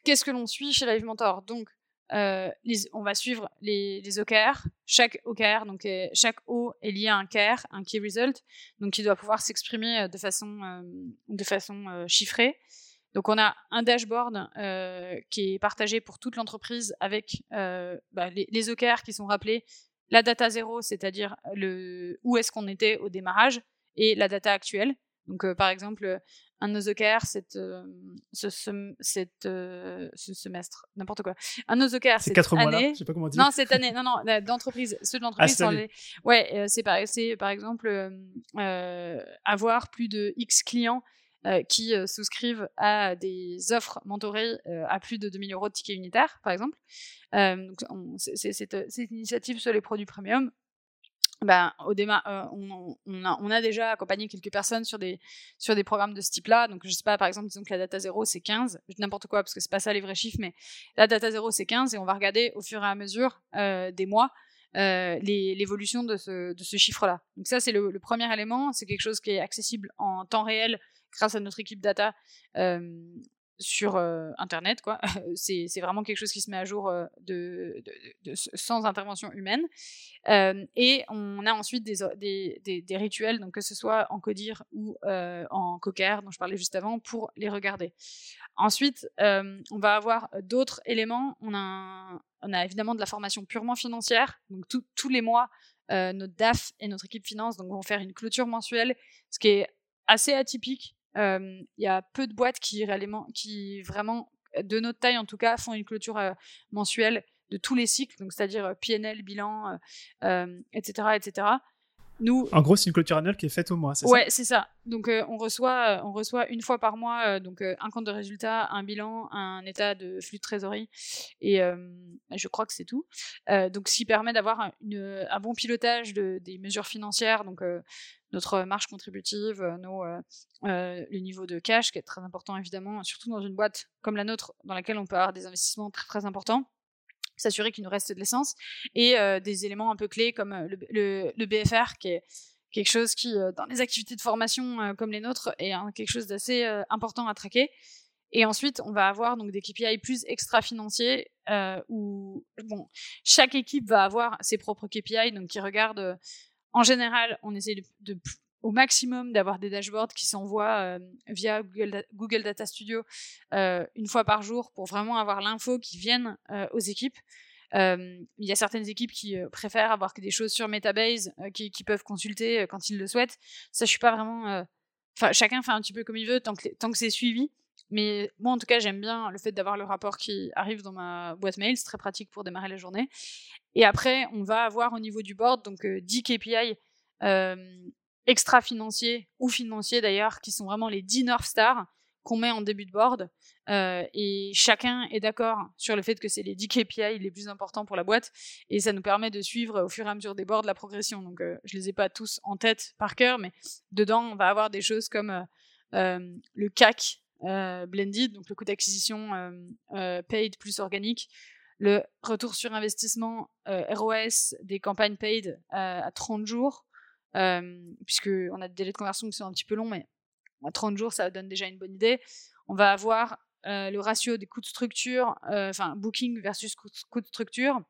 Qu'est-ce que l'on suit chez Live Mentor? Donc euh, on va suivre les, OKR. Chaque OKR, donc euh, chaque O est lié à un KR, un Key Result, donc il doit pouvoir s'exprimer euh, de façon, de façon chiffrée. Donc on a un dashboard qui est partagé pour toute l'entreprise avec bah, les, les, OKR qui sont rappelés, la data zéro, c'est-à-dire où est-ce qu'on était au démarrage, et la data actuelle. Donc par exemple, un OKR cette, euh, ce, cette, euh, ce semestre, n'importe quoi. Un OKR cette quatre année. Mois là, je sais pas comment dire. Non, cette année, non, non, d'entreprise. Ceux de ah, l'entreprise les. Ouais, euh, c'est par, par exemple avoir plus de X clients qui souscrivent à des offres mentorées à plus de 2000 euros de ticket unitaire, par exemple. donc, c'est cette initiative sur les produits premium ben, au déma euh, on, a, on, a, déjà accompagné quelques personnes sur des, sur des programmes de ce type-là. Donc, je sais pas, par exemple, disons que la data 0, c'est 15. N'importe quoi, parce que c'est pas ça les vrais chiffres, mais la data 0, c'est 15. Et on va regarder au fur et à mesure euh, des mois euh, l'évolution de ce, de ce chiffre-là. Donc, ça, c'est le, premier élément. C'est quelque chose qui est accessible en temps réel grâce à notre équipe data sur euh, internet quoi. <laughs> C'est vraiment quelque chose qui se met à jour euh, de, sans intervention humaine. Euh, et on a ensuite des, des, des, rituels donc que ce soit en codir ou en cocker dont je parlais juste avant pour les regarder. Ensuite on va avoir d'autres éléments. On a on a évidemment de la formation purement financière. Donc tous les mois notre DAF et notre équipe finance donc vont faire une clôture mensuelle ce qui est assez atypique il y a peu de boîtes qui, vraiment, de notre taille en tout cas, font une clôture mensuelle de tous les cycles, c'est-à-dire PNL, bilan, etc., etc. Nous, en gros, c'est une clôture annuelle qui est faite au mois, c'est ouais, c'est ça. Donc, on, reçoit, on reçoit une fois par mois donc, un compte de résultat, un bilan, un état de flux de trésorerie, et je crois que c'est tout. donc, ce qui permet d'avoir un, bon pilotage de, des mesures financières, donc notre marge contributive, euh, nos, euh, euh, le niveau de cash, qui est très important évidemment, surtout dans une boîte comme la nôtre, dans laquelle on peut avoir des investissements très très importants s'assurer qu'il nous reste de l'essence et des éléments un peu clés comme le, le, BFR qui est quelque chose qui dans les activités de formation comme les nôtres est quelque chose d'assez important à traquer. Et ensuite on va avoir donc des KPI plus extra financiers où bon chaque équipe va avoir ses propres KPI donc qui regardent en général, on essaie de, au maximum d'avoir des dashboards qui s'envoient euh, via Google, Data Studio euh, une fois par jour pour vraiment avoir l'info qui vienne euh, aux équipes. il y a certaines équipes qui préfèrent avoir des choses sur Metabase qui, peuvent consulter quand ils le souhaitent. Ça, je suis pas vraiment. Chacun fait un petit peu comme il veut tant que, tant que c'est suivi. Mais moi, en tout cas, j'aime bien le fait d'avoir le rapport qui arrive dans ma boîte mail. C'est très pratique pour démarrer la journée. Et après, on va avoir au niveau du board donc 10 euh, KPI extra financiers ou financiers d'ailleurs, qui sont vraiment les 10 North Stars qu'on met en début de board. Euh, et chacun est d'accord sur le fait que c'est les 10 KPI les plus importants pour la boîte. Et ça nous permet de suivre au fur et à mesure des boards la progression. Donc, je les ai pas tous en tête par cœur, mais dedans, on va avoir des choses comme le CAC blended, donc le coût d'acquisition paid plus organique, le retour sur investissement euh, ROS des campagnes paid euh, à 30 jours, euh, puisqu'on a des délais de conversion qui sont un petit peu longs, mais à 30 jours, ça donne déjà une bonne idée. On va avoir le ratio des coûts de structure, enfin booking versus coûts de structure,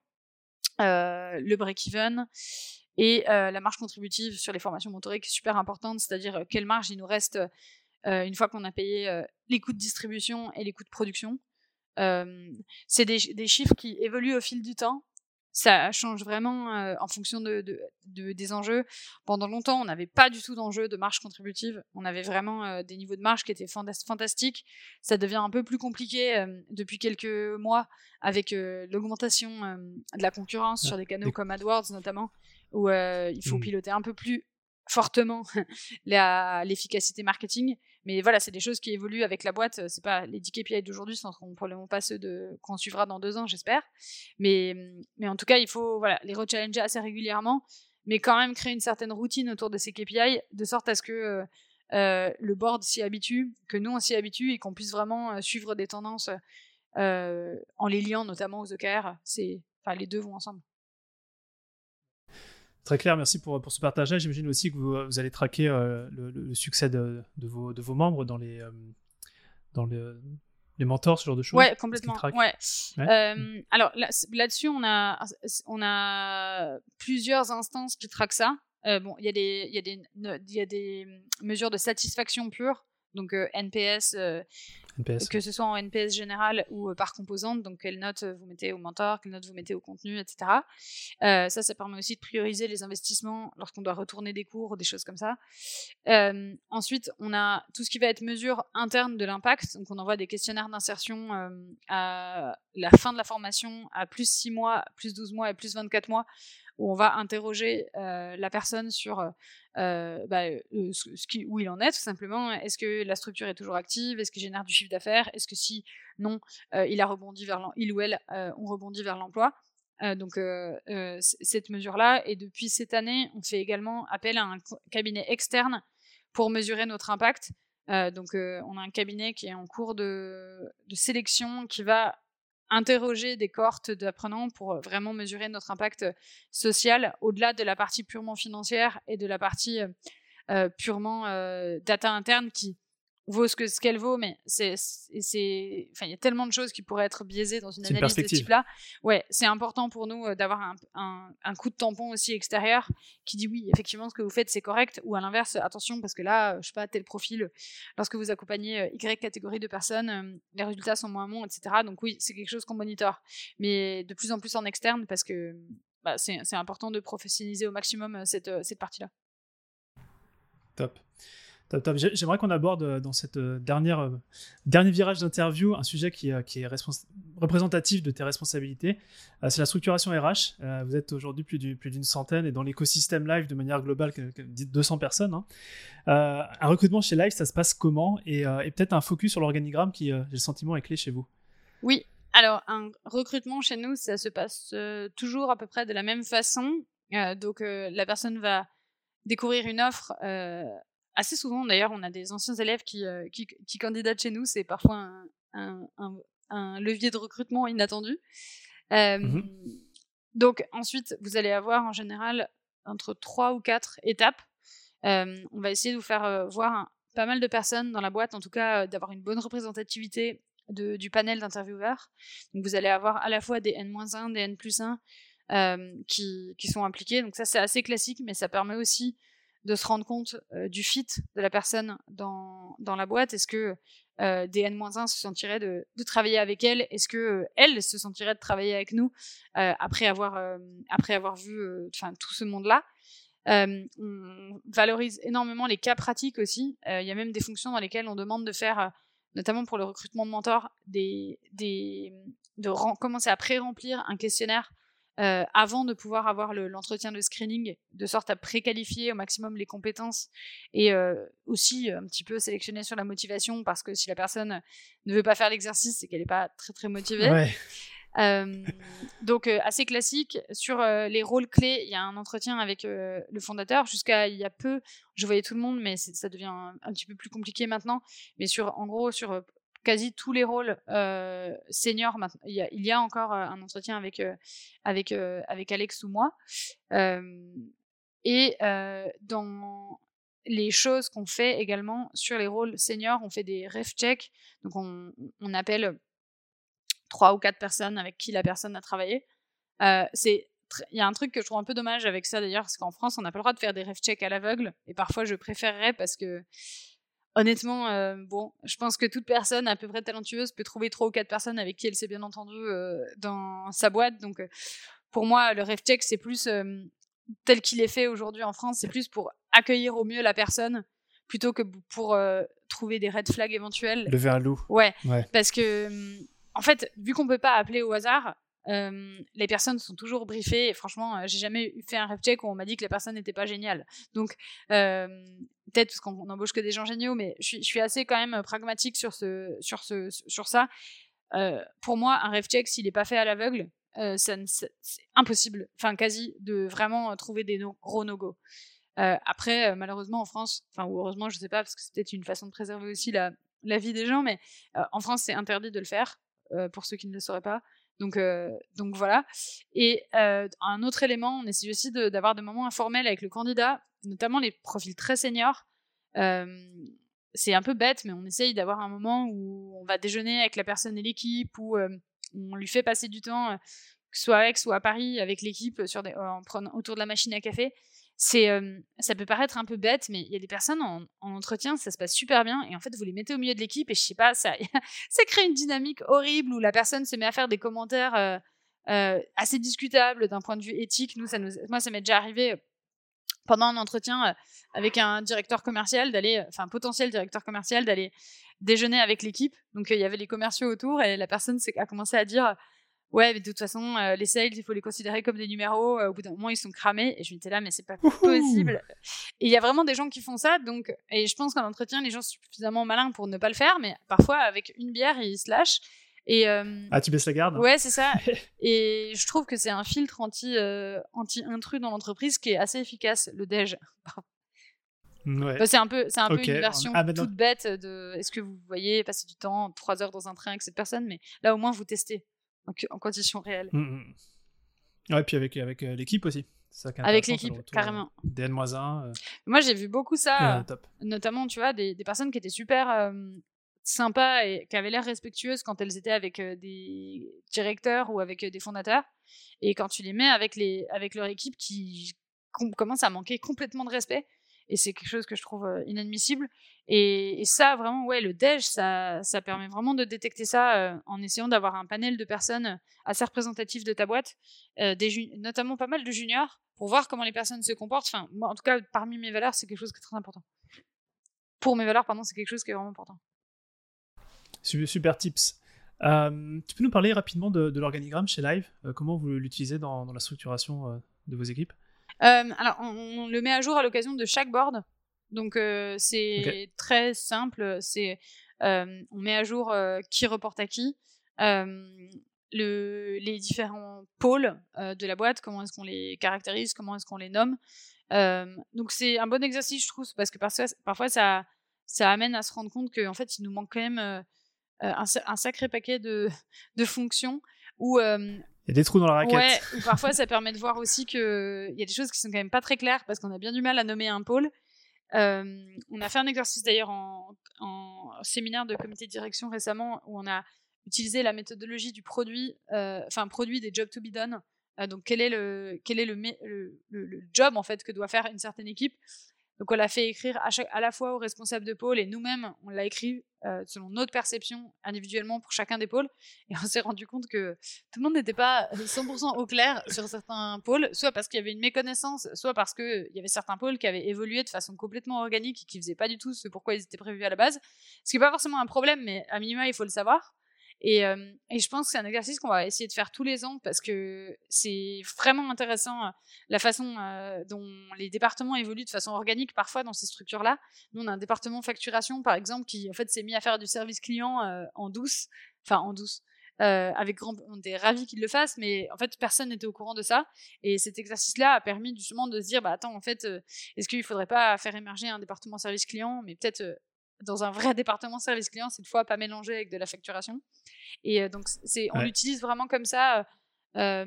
le break-even et la marge contributive sur les formations mentorées qui est super importante, c'est-à-dire quelle marge il nous reste une fois qu'on a payé les coûts de distribution et les coûts de production c'est des, des, chiffres qui évoluent au fil du temps. Ça change vraiment en fonction de, de, des enjeux. Pendant longtemps, on n'avait pas du tout d'enjeu de marge contributive. On avait vraiment des niveaux de marge qui étaient fantastiques. Ça devient un peu plus compliqué depuis quelques mois avec l'augmentation de la concurrence sur des canaux comme AdWords notamment, où il faut mmh. piloter un peu plus fortement <laughs> l'efficacité marketing. Mais voilà, c'est des choses qui évoluent avec la boîte. C'est pas les 10 KPI d'aujourd'hui, ce seront probablement pas ceux qu'on suivra dans deux ans, j'espère. Mais, en tout cas, il faut voilà les rechallenger assez régulièrement, mais quand même créer une certaine routine autour de ces KPI, de sorte à ce que euh, le board s'y habitue, que nous on s'y habitue et qu'on puisse vraiment suivre des tendances en les liant notamment aux OKR. Enfin, les deux vont ensemble. Très clair, merci pour, pour ce partage-là. J'imagine aussi que vous, allez traquer euh, le, succès de, de, vos, de, vos, membres dans les, euh, dans les mentors, ce genre de choses. Ouais, complètement. Ouais. Euh, alors là-dessus, on, a, on a plusieurs instances qui traquent ça. bon, il y, y, y, a des mesures de satisfaction pure, donc NPS, que ce soit en NPS général ou euh, par composante, donc quelle note euh, vous mettez au mentor, quelle note vous mettez au contenu, etc. Euh, ça, ça permet aussi de prioriser les investissements lorsqu'on doit retourner des cours, des choses comme ça. ensuite, on a tout ce qui va être mesure interne de l'impact, donc on envoie des questionnaires d'insertion à la fin de la formation à plus 6 mois, plus 12 mois et plus 24 mois où on va interroger la personne sur bah, ce, qui, où il en est, tout simplement. Est-ce que la structure est toujours active? Est-ce qu'il génère du chiffre d'affaires? Est-ce que si non, il a rebondi vers il ou elle ont rebondi vers l'emploi? Donc cette mesure-là. Et depuis cette année, on fait également appel à un cabinet externe pour mesurer notre impact. donc on a un cabinet qui est en cours de, de sélection qui va interroger des cohortes d'apprenants pour euh, vraiment mesurer notre impact euh, social au-delà de la partie purement financière et de la partie euh, purement data interne qui vaut ce que ce qu'elle vaut, mais c'est, c'est, enfin, il y a tellement de choses qui pourraient être biaisées dans une analyse de ce type-là. Ouais, c'est important pour nous euh, d'avoir un, un, un, coup de tampon aussi extérieur qui dit oui, effectivement, ce que vous faites, c'est correct, ou à l'inverse, attention, parce que là, euh, je sais pas, tel profil, lorsque vous accompagnez euh, Y catégorie de personnes, les résultats sont moins bons, etc. Donc oui, c'est quelque chose qu'on monitore, mais de plus en plus en externe parce que bah, c'est, c'est important de professionnaliser au maximum cette, cette partie-là. Top. J'aimerais qu'on aborde euh, dans cette euh, dernière euh, dernier virage d'interview un sujet qui, est représentatif de tes responsabilités. c'est la structuration RH. vous êtes aujourd'hui plus d'une centaine et dans l'écosystème Live de manière globale, 200 personnes. Hein. un recrutement chez Live, ça se passe comment? Et peut-être un focus sur l'organigramme qui, j'ai le sentiment, est clé chez vous. Oui. Alors, un recrutement chez nous, ça se passe toujours à peu près de la même façon. donc, la personne va découvrir une offre assez souvent, d'ailleurs, on a des anciens élèves qui, euh, qui, candidatent chez nous. C'est parfois un, un, levier de recrutement inattendu. Mmh donc, ensuite, vous allez avoir en général entre trois ou quatre étapes. on va essayer de vous faire euh, voir pas mal de personnes dans la boîte, en tout cas euh, d'avoir une bonne représentativité de, du panel d'intervieweurs. Donc, vous allez avoir à la fois des N-1, des N qui, qui sont impliqués. Donc, ça, c'est assez classique, mais ça permet aussi de se rendre compte du fit de la personne dans, dans la boîte? Est-ce que des N-1 se sentiraient de, travailler avec elle? Est-ce que elle se sentirait de travailler avec nous après, avoir, après avoir vu tout ce monde-là? On valorise énormément les cas pratiques aussi. Il y a même des fonctions dans lesquelles on demande de faire, notamment pour le recrutement de mentors, de commencer à pré-remplir un questionnaire euh, avant de pouvoir avoir l'entretien de screening, de sorte à préqualifier au maximum les compétences et euh, aussi un petit peu sélectionner sur la motivation parce que si la personne ne veut pas faire l'exercice, c'est qu'elle n'est pas très très motivée. Euh, donc assez classique. Sur les rôles clés, il y a un entretien avec le fondateur. Jusqu'à il y a peu, je voyais tout le monde, mais ça devient un, un, petit peu plus compliqué maintenant. Mais sur, en gros, sur quasi tous les rôles euh, seniors. Il y, a, encore euh, un entretien avec, euh, avec, avec Alex ou moi. et dans les choses qu'on fait également sur les rôles seniors, on fait des ref checks. Donc on, on appelle trois ou quatre personnes avec qui la personne a travaillé. c'est il y a un truc que je trouve un peu dommage avec ça d'ailleurs, parce qu'en France, on n'a pas le droit de faire des ref checks à l'aveugle. Et parfois, je préférerais parce que honnêtement, euh, bon, je pense que toute personne à peu près talentueuse peut trouver trois ou quatre personnes avec qui elle s'est bien entendue euh, dans sa boîte. Donc, euh, pour moi, le ref check, c'est plus tel qu'il est fait aujourd'hui en France, c'est plus pour accueillir au mieux la personne plutôt que pour trouver des red flags éventuels. Lever un loup. Ouais, ouais. Parce que, en fait, vu qu'on peut pas appeler au hasard, les personnes sont toujours briefées. Et franchement, j'ai jamais fait un ref check où on m'a dit que la personne n'était pas géniale. Donc, peut-être parce qu'on n'embauche que des gens géniaux, mais je suis, assez quand même pragmatique sur, ça. pour moi, un ref check, s'il n'est pas fait à l'aveugle, c'est impossible, enfin quasi, de vraiment trouver des gros no-go. après, malheureusement, en France, enfin, ou heureusement, je sais pas, parce que c'est peut-être une façon de préserver aussi la vie des gens, mais en France, c'est interdit de le faire, pour ceux qui ne le sauraient pas. Donc, donc voilà. Et un autre élément, on essaie aussi d'avoir des moments informels avec le candidat, notamment les profils très seniors. c'est un peu bête, mais on essaye d'avoir un moment où on va déjeuner avec la personne et l'équipe, où on lui fait passer du temps, que soit Aix ou à Paris, avec l'équipe sur en prenant autour de la machine à café c'est ça peut paraître un peu bête mais il y a des personnes en, entretien ça se passe super bien et en fait vous les mettez au milieu de l'équipe et je sais pas ça <laughs> ça crée une dynamique horrible où la personne se met à faire des commentaires assez discutables d'un point de vue éthique. Nous ça moi ça m'est déjà arrivé pendant un entretien avec un directeur commercial d'aller enfin potentiel directeur commercial d'aller déjeuner avec l'équipe. Donc il y avait les commerciaux autour et la personne a commencé à dire ouais, mais de toute façon, euh, les sales, il faut les considérer comme des numéros. Euh, au bout d'un moment, ils sont cramés. Et je me disais là, mais c'est pas possible. Et il y a vraiment des gens qui font ça. Donc, et je pense qu'en entretien, les gens sont suffisamment malins pour ne pas le faire. Mais parfois, avec une bière, ils se lâchent. Et, euh, ah, tu baisses la garde? Ouais, c'est ça. <laughs> et je trouve que c'est un filtre anti, anti intrus dans l'entreprise qui est assez efficace, le DEJ. <laughs> Ouais. c'est un peu, c'est un peu une version ah, toute bête de est-ce que vous voyez passer du temps, trois heures dans un train avec cette personne, mais là au moins vous testez en, conditions réelles. Mmh, mmh. Ouais, puis avec, avec euh, l'équipe aussi. avec l'équipe, carrément. DN-1. Euh. Moi, j'ai vu beaucoup ça, notamment, tu vois, des, des, personnes qui étaient super euh, sympas et qui avaient l'air respectueuses quand elles étaient avec des directeurs ou avec des fondateurs. Et quand tu les mets avec, les, avec leur équipe qui commence à manquer complètement de respect, et c'est quelque chose que je trouve inadmissible. Et, ça, vraiment, ouais, le DEJ, ça, ça permet vraiment de détecter ça en essayant d'avoir un panel de personnes assez représentatif de ta boîte, des notamment pas mal de juniors, pour voir comment les personnes se comportent. Enfin, moi, en tout cas, parmi mes valeurs, c'est quelque chose qui est très important. Pour mes valeurs, pardon, c'est quelque chose qui est vraiment important. Super tips. tu peux nous parler rapidement de, l'organigramme chez Live Comment vous l'utilisez dans, la structuration de vos équipes? euh, alors, on, le met à jour à l'occasion de chaque board. Donc, euh, c'est très simple. C'est euh, on met à jour qui reporte à qui. Le, les différents pôles de la boîte, comment est-ce qu'on les caractérise, comment est-ce qu'on les nomme. donc c'est un bon exercice, je trouve, parce que parfois, parfois ça, ça amène à se rendre compte qu'en fait, il nous manque quand même un, un, sacré paquet de, <laughs> de fonctions où il y a des trous dans la raquette. Ouais, ou parfois ça permet de voir aussi qu'il y a des choses qui sont quand même pas très claires parce qu'on a bien du mal à nommer un pôle. Euh, on a fait un exercice d'ailleurs en, séminaire de comité de direction récemment où on a utilisé la méthodologie du produit, euh, enfin produit des jobs to be done. Euh, donc quel est le quel est le, le, job en fait que doit faire une certaine équipe? Donc on l'a fait écrire à, la fois aux responsables de pôle et nous-mêmes, on l'a écrit euh, selon notre perception individuellement pour chacun des pôles. Et on s'est rendu compte que tout le monde n'était pas 100% au clair sur certains pôles, soit parce qu'il y avait une méconnaissance, soit parce qu'il y avait certains pôles qui avaient évolué de façon complètement organique et qui ne faisaient pas du tout ce pourquoi ils étaient prévus à la base. Ce qui n'est pas forcément un problème, mais à minima, il faut le savoir. Et, et, je pense que c'est un exercice qu'on va essayer de faire tous les ans parce que c'est vraiment intéressant la façon dont les départements évoluent de façon organique parfois dans ces structures-là. Nous, on a un département facturation, par exemple, qui en fait s'est mis à faire du service client en douce, enfin en douce. avec grand, on était ravis qu'il le fasse, mais en fait personne n'était au courant de ça. Et cet exercice-là a permis justement de se dire, bah attends, en fait, est-ce qu'il faudrait pas faire émerger un département service client, mais peut-être dans un vrai <laughs> département service client, cette fois pas mélangé avec de la facturation. Et euh, donc, c'est, on l'utilise vraiment comme ça, euh,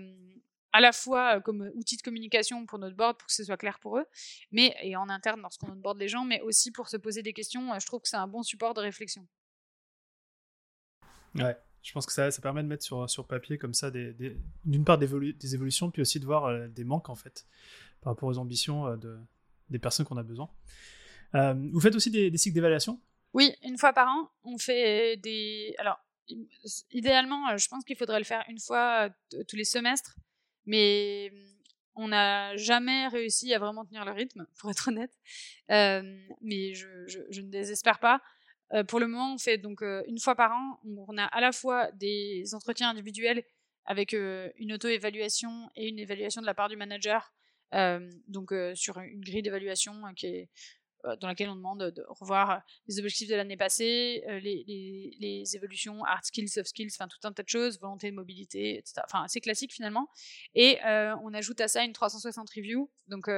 à la fois comme outil de communication pour notre board, pour que ce soit clair pour eux, mais et en interne lorsqu'on board les gens, mais aussi pour se poser des questions. Je trouve que c'est un bon support de réflexion. Ouais, je pense que ça, ça permet de mettre sur, sur papier comme ça, des, d'une part des, des, évolutions, puis aussi de voir euh, des manques en fait par rapport aux ambitions de, des personnes qu'on a besoin. Euh, vous faites aussi des, cycles d'évaluation? Oui, une fois par an, on fait des. Alors, idéalement, euh, je pense qu'il faudrait le faire une fois euh, tous les semestres, mais on n'a jamais réussi à vraiment tenir le rythme, <laughs> pour être honnête. mais je, ne désespère pas. pour le moment, on fait donc une fois par an. On a à la fois des entretiens individuels avec une auto-évaluation et une évaluation de la part du manager. donc sur une grille d'évaluation qui est dans laquelle on demande de revoir les objectifs de l'année passée, les, les, les, évolutions hard skills, soft skills, enfin tout un tas de choses, volonté de mobilité, etc. Enfin assez classique finalement. Et on ajoute à ça une 360 review. Donc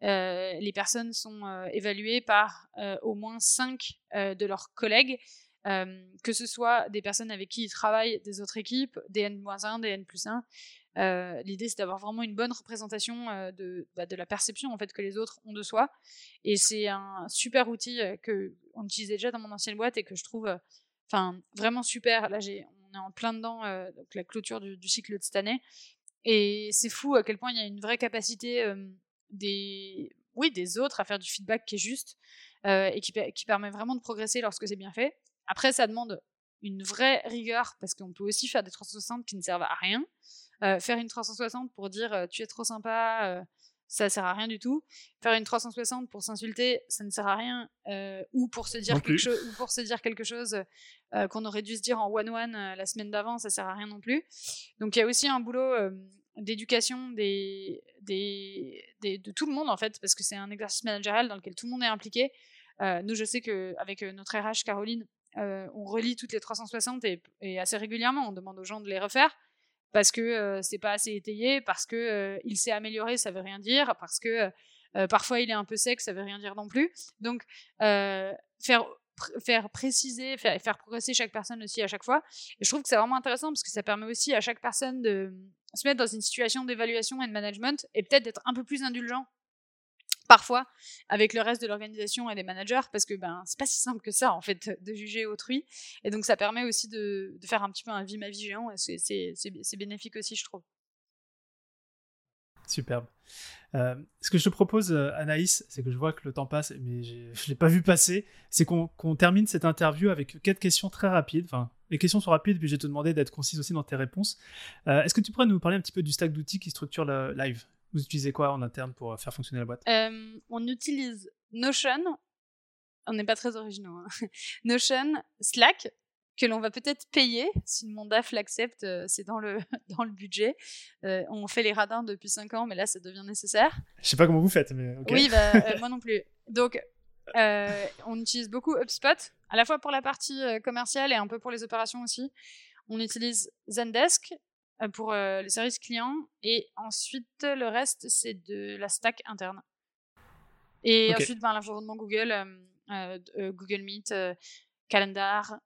les personnes sont évaluées par au moins 5 de leurs collègues que ce soit des personnes avec qui ils travaillent, des autres équipes, des N-1, des N plus 1. L'idée, c'est d'avoir vraiment une bonne représentation de, bah, de, la perception en fait que les autres ont de soi. Et c'est un super outil que on utilisait déjà dans mon ancienne boîte et que je trouve, vraiment super. Là, on est en plein dedans, donc la clôture du, cycle de cette année. Et c'est fou à quel point il y a une vraie capacité des, oui, des autres à faire du feedback qui est juste et qui permet vraiment de progresser lorsque c'est bien fait. Après, ça demande une vraie rigueur parce qu'on peut aussi faire des 360 qui ne servent à rien. Euh, faire une 360 pour dire euh, tu es trop sympa, euh, ça sert à rien du tout. Faire une 360 pour s'insulter, ça ne sert à rien. ou pour se dire quelque chose, ou pour se dire quelque chose qu'on aurait dû se dire en one one la semaine d'avant, ça sert à rien non plus. Donc il y a aussi un boulot d'éducation des, des, de tout le monde en fait, parce que c'est un exercice managérial dans lequel tout le monde est impliqué. nous, je sais qu'avec notre RH Caroline, euh, on relit toutes les 360 et, assez régulièrement, on demande aux gens de les refaire parce que euh, c'est pas assez étayé, parce que euh, il s'est amélioré, ça veut rien dire, parce que parfois il est un peu sec, ça veut rien dire non plus. Donc faire faire préciser, faire, faire progresser chaque personne aussi à chaque fois. Et je trouve que c'est vraiment intéressant parce que ça permet aussi à chaque personne de se mettre dans une situation d'évaluation et de management et peut-être d'être un peu plus indulgent parfois avec le reste de l'organisation et des managers parce que ben c'est pas si simple que ça en fait de juger autrui. Et donc ça permet aussi de, faire un petit peu un vie ma vie géant et c'est bénéfique aussi je trouve. Superbe. Euh, ce que je te propose euh, Anaïs c'est que je vois que le temps passe mais je l'ai pas vu passer c'est qu'on termine cette interview avec quatre questions très rapides. Enfin les questions sont rapides puis je vais te demander d'être concise aussi dans tes réponses. Euh, est-ce que tu pourrais nous parler un petit peu du stack d'outils qui structure le live? Vous utilisez quoi en interne pour euh, faire fonctionner la boîte? Euh, On utilise Notion. On n'est pas très originaux. Hein. <laughs> Notion, Slack, que l'on va peut-être payer si le DAF l'accepte. Euh, c'est dans le, <laughs> dans le budget. on fait les radins depuis 5 ans, mais là, ça devient nécessaire. Je sais pas comment vous faites, mais Oui, bah, moi <laughs> non plus. Donc, on utilise beaucoup HubSpot, à la fois pour la partie commerciale et un peu pour les opérations aussi. On utilise Zendesk pour euh, les services clients. Et ensuite, le reste, c'est de la stack interne. Et ensuite, ben, l'environnement Google, euh, Google Meet, Calendar,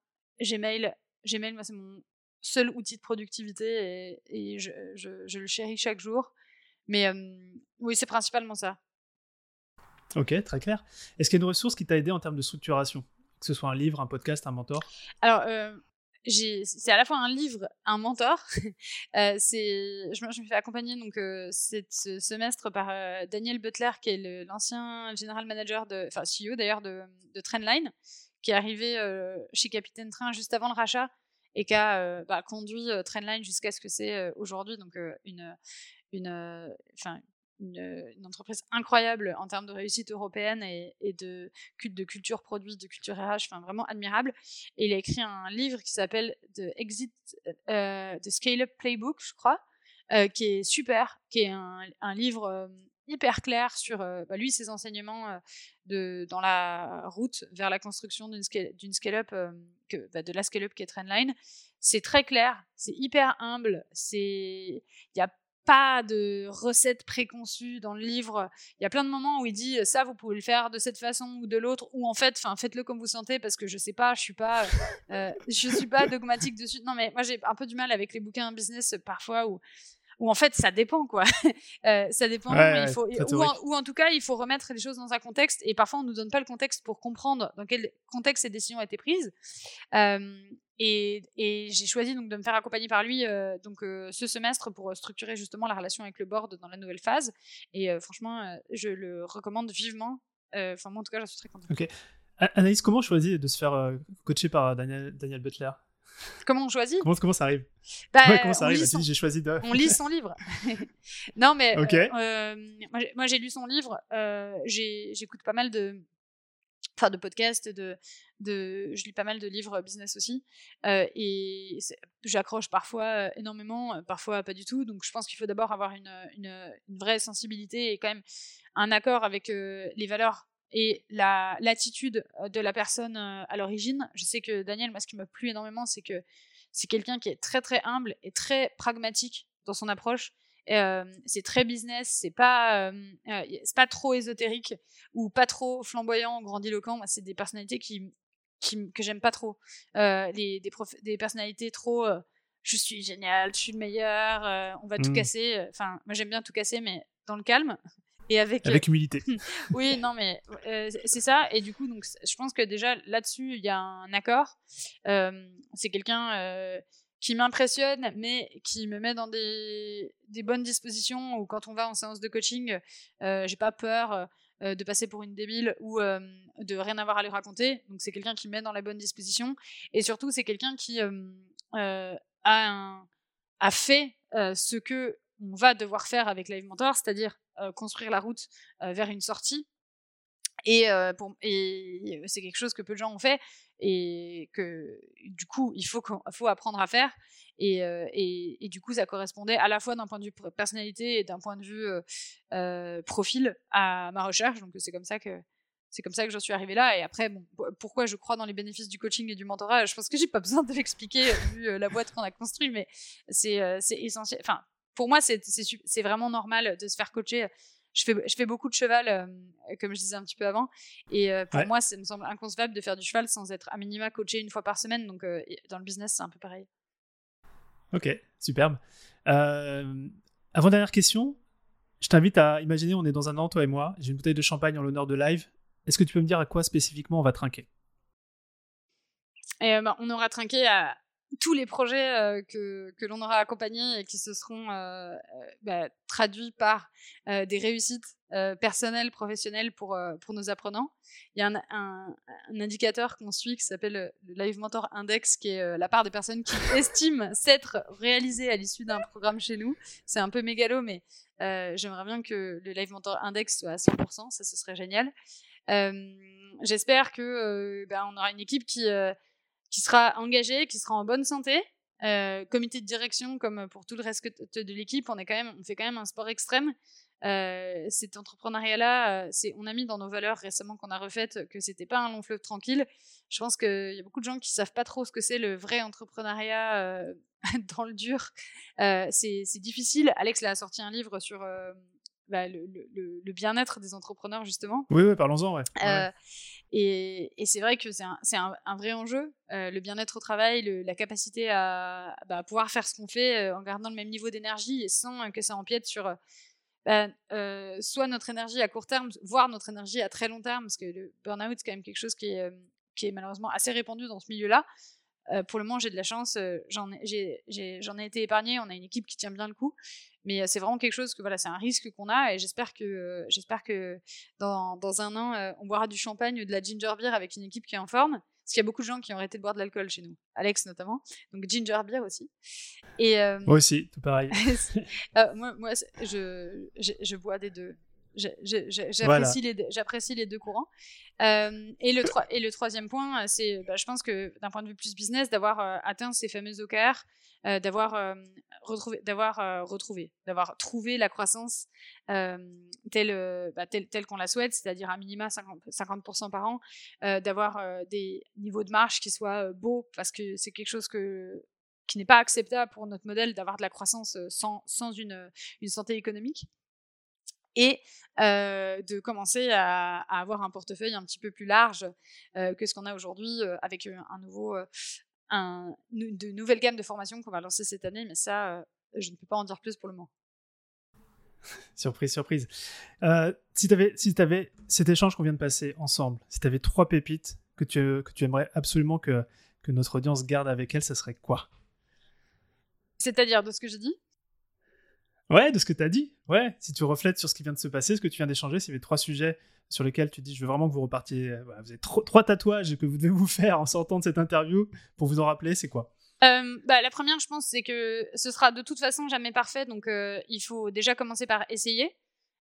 Gmail. Gmail, moi, c'est mon seul outil de productivité et, je, je, le chéris chaque jour. Mais oui, c'est principalement ça. Ok, très clair. Est-ce qu'il y a une ressource qui t'a aidé en termes de structuration? Que ce soit un livre, un podcast, un mentor? Alors, c'est à la fois un livre, un mentor. <laughs> euh, c'est, je, me fait accompagner donc euh, ce semestre par euh, Daniel Butler, qui est l'ancien general manager enfin CEO d'ailleurs de, de, Trendline, qui est arrivé chez Capitaine Train juste avant le rachat et qui a bah, conduit Trendline jusqu'à ce que c'est aujourd'hui, donc une, une, entreprise incroyable en termes de réussite européenne et, de, de culture produit, de culture RH, vraiment admirable. Et il a écrit un livre qui s'appelle The Exit, euh, The Scale Up Playbook, je crois, euh, qui est super, qui est un, livre euh, hyper clair sur bah, lui ses enseignements de dans la route vers la construction d'une scale, scale bah, de la scale up qui est Trendline c'est très clair c'est hyper humble il y a pas de recettes préconçues dans le livre. Il y a plein de moments où il dit ça, vous pouvez le faire de cette façon ou de l'autre, ou en fait, faites-le comme vous sentez parce que je sais pas, je suis pas, euh, je suis pas dogmatique dessus. Non, mais moi j'ai un peu du mal avec les bouquins business parfois où ou en fait ça dépend quoi. <laughs> Euh, ça dépend. il faut, ou, en, tout cas il faut remettre les choses dans un contexte et parfois on nous donne pas le contexte pour comprendre dans quel contexte ces décisions ont été prises. Euh, et, et j'ai choisi donc de me faire accompagner par lui euh, donc ce semestre pour structurer justement la relation avec le board dans la nouvelle phase. Et franchement je le recommande vivement. Enfin moi en tout cas je suis très contente. Ok. Anaïs, comment choisir de se faire coacher par Daniel, Daniel Butler? Comment on choisit comment, comment, ça arrive bah, Comment ça arrive J'ai choisi de. on lit son livre. <laughs> non, mais euh, euh, moi j'ai lu son livre. Euh, J'écoute pas mal de enfin de podcasts, de, de, je lis pas mal de livres business aussi, euh, et j'accroche parfois énormément, parfois pas du tout. Donc je pense qu'il faut d'abord avoir une, une, une, vraie sensibilité et quand même un accord avec les valeurs et la l'attitude de la personne à l'origine. Je sais que Daniel, moi, ce qui m'a plu énormément, c'est que c'est quelqu'un qui est très très humble et très pragmatique dans son approche c'est très business, c'est pas, c'est pas trop ésotérique ou pas trop flamboyant, grandiloquent. C'est des personnalités qui, qui que j'aime pas trop. les, des, des personnalités trop je suis génial, je suis le meilleur, on va tout mmh. casser. Enfin, moi j'aime bien tout casser, mais dans le calme. Et avec, avec humilité. <laughs> oui, non, mais c'est ça. Et du coup, donc, je pense que déjà là-dessus, il y a un accord. c'est quelqu'un qui m'impressionne, mais qui me met dans des, des, bonnes dispositions, ou quand on va en séance de coaching, euh, j'ai pas peur euh, de passer pour une débile ou euh, de rien avoir à lui raconter. Donc c'est quelqu'un qui me met dans la bonne disposition, et surtout c'est quelqu'un qui a, un, a fait ce que on va devoir faire avec Live Mentor, c'est-à-dire construire la route vers une sortie. Et, c'est quelque chose que peu de gens ont fait et que du coup il faut, apprendre à faire et, du coup ça correspondait à la fois d'un point de vue personnalité et d'un point de vue profil à ma recherche. Donc c'est comme ça que j'en suis arrivée là. Et après pourquoi je crois dans les bénéfices du coaching et du mentorat? Je pense que j'ai pas besoin de <laughs> l'expliquer vu la boîte qu'on a construite mais c'est c'est essentiel enfin pour moi c'est vraiment normal de se faire coacher je fais, je fais beaucoup de cheval, euh, comme je disais un petit peu avant. Et euh, pour moi, ça me semble inconcevable de faire du cheval sans être à minima coaché une fois par semaine. Donc, euh, dans le business, c'est un peu pareil. Ok, superbe. avant-dernière question, je t'invite à imaginer, on est dans un an, toi et moi. J'ai une bouteille de champagne en l'honneur de live. Est-ce que tu peux me dire à quoi spécifiquement on va trinquer? Et, bah, On aura trinqué à, tous les projets euh, que, que l'on aura accompagnés et qui se seront euh, euh, bah, traduits par des réussites personnelles, professionnelles pour, pour nos apprenants. Il y a un, un, indicateur qu'on suit qui s'appelle le Live Mentor Index, qui est la part des personnes qui <laughs> estiment s'être réalisées à l'issue d'un programme chez nous. C'est un peu mégalo, mais j'aimerais bien que le Live Mentor Index soit à 100%, ça ce serait génial. J'espère que bah, on aura une équipe qui qui sera engagé, qui sera en bonne santé. Euh, comité de direction, comme pour tout le reste de l'équipe, on on fait quand même un sport extrême. Euh, cet entrepreneuriat-là, euh, on a mis dans nos valeurs récemment qu'on a refaites que c'était pas un long fleuve tranquille. Je pense qu'il y a beaucoup de gens qui savent pas trop ce que c'est le vrai entrepreneuriat <laughs> dans le dur. c'est difficile. Alex a sorti un livre sur bah, le, le, le, bien-être des entrepreneurs, justement. Oui, oui parlons-en, ouais. Euh, et, et c'est vrai que c'est un, un, un, vrai enjeu, euh, le bien-être au travail, la capacité à, bah, pouvoir faire ce qu'on fait euh, en gardant le même niveau d'énergie et sans que ça empiète sur bah, soit notre énergie à court terme, voire notre énergie à très long terme, parce que le burn-out, c'est quand même quelque chose qui est, qui est malheureusement assez répandu dans ce milieu-là. Pour le moment, j'ai de la chance, j'en ai, j'en ai été épargné, on a une équipe qui tient bien le coup. Mais c'est vraiment quelque chose que voilà, c'est un risque qu'on a et j'espère que j'espère que dans, dans, un an, on boira du champagne ou de la ginger beer avec une équipe qui est en forme. Parce qu'il y a beaucoup de gens qui ont arrêté de boire de l'alcool chez nous, Alex notamment, donc ginger beer aussi. Et moi aussi, tout pareil. <laughs> moi, moi je, je, je, bois des deux. J'apprécie les, les, deux courants. Euh, et, le et le troisième point, c'est, bah, je pense que d'un point de vue plus business, d'avoir euh, atteint ces fameux OKR, euh, d'avoir retrouvé, d'avoir retrouvé, d'avoir trouvé la croissance telle, bah, telle, telle qu'on la souhaite, c'est-à-dire à minima 50%, 50 par an, d'avoir des niveaux de marge qui soient beaux, parce que c'est quelque chose que qui n'est pas acceptable pour notre modèle d'avoir de la croissance sans, sans une, une santé économique et de commencer à, avoir un portefeuille un petit peu plus large que ce qu'on a aujourd'hui avec un nouveau, un, de nouvelles gammes de formations qu'on va lancer cette année, mais ça, je ne peux pas en dire plus pour le moment. <laughs> surprise, surprise. si tu avais, si avais cet échange qu'on vient de passer ensemble, si tu avais trois pépites que tu, que tu aimerais absolument que, que notre audience garde avec elle, ça serait quoi? C'est-à-dire de ce que j'ai dit? Ouais, de ce que tu as dit. Ouais, si tu reflètes sur ce qui vient de se passer, ce que tu viens d'échanger, y avait trois sujets sur lesquels tu dis je veux vraiment que vous repartiez, euh, vous avez trois tatouages que vous devez vous faire en sortant de cette interview pour vous en rappeler, c'est quoi? Euh, bah, La première, je pense, c'est que ce sera de toute façon jamais parfait, donc euh, il faut déjà commencer par essayer.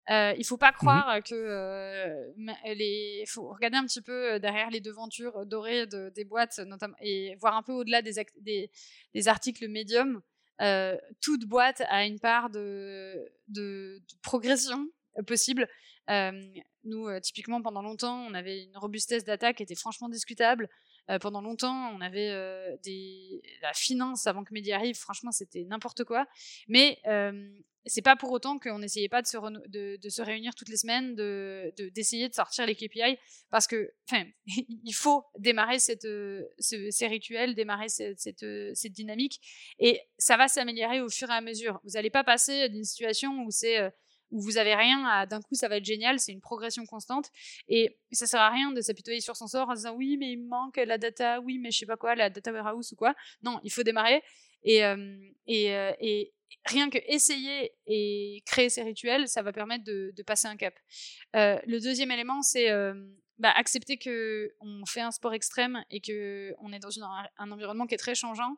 Euh, il faut pas mmh croire que euh, les, faut regarder un petit peu derrière les devantures dorées des boîtes, notamment, et voir un peu au-delà des, des, articles médiums. Toute boîte a une part de, progression possible. nous, typiquement, pendant longtemps, on avait une robustesse d'attaque qui était franchement discutable. pendant longtemps, on avait la finance avant que Mehdi arrive. Franchement, c'était n'importe quoi. Mais c'est pas pour autant qu'on n'essayait pas de se, réunir toutes les semaines, d'essayer de, de, sortir les KPI, parce que, enfin, <laughs> il faut démarrer cette, ces rituels, démarrer cette, cette, dynamique, et ça va s'améliorer au fur et à mesure. Vous n'allez pas passer d'une situation où c'est où vous avez rien, d'un coup ça va être génial, c'est une progression constante et ça sert à rien de s'apitoyer sur son sort en disant oui mais il manque la data, oui mais je sais pas quoi, la data warehouse ou quoi. Non, il faut démarrer et, rien que essayer et créer ces rituels, ça va permettre de, passer un cap. Le deuxième élément, c'est bah, accepter que on fait un sport extrême et que on est dans un environnement qui est très changeant.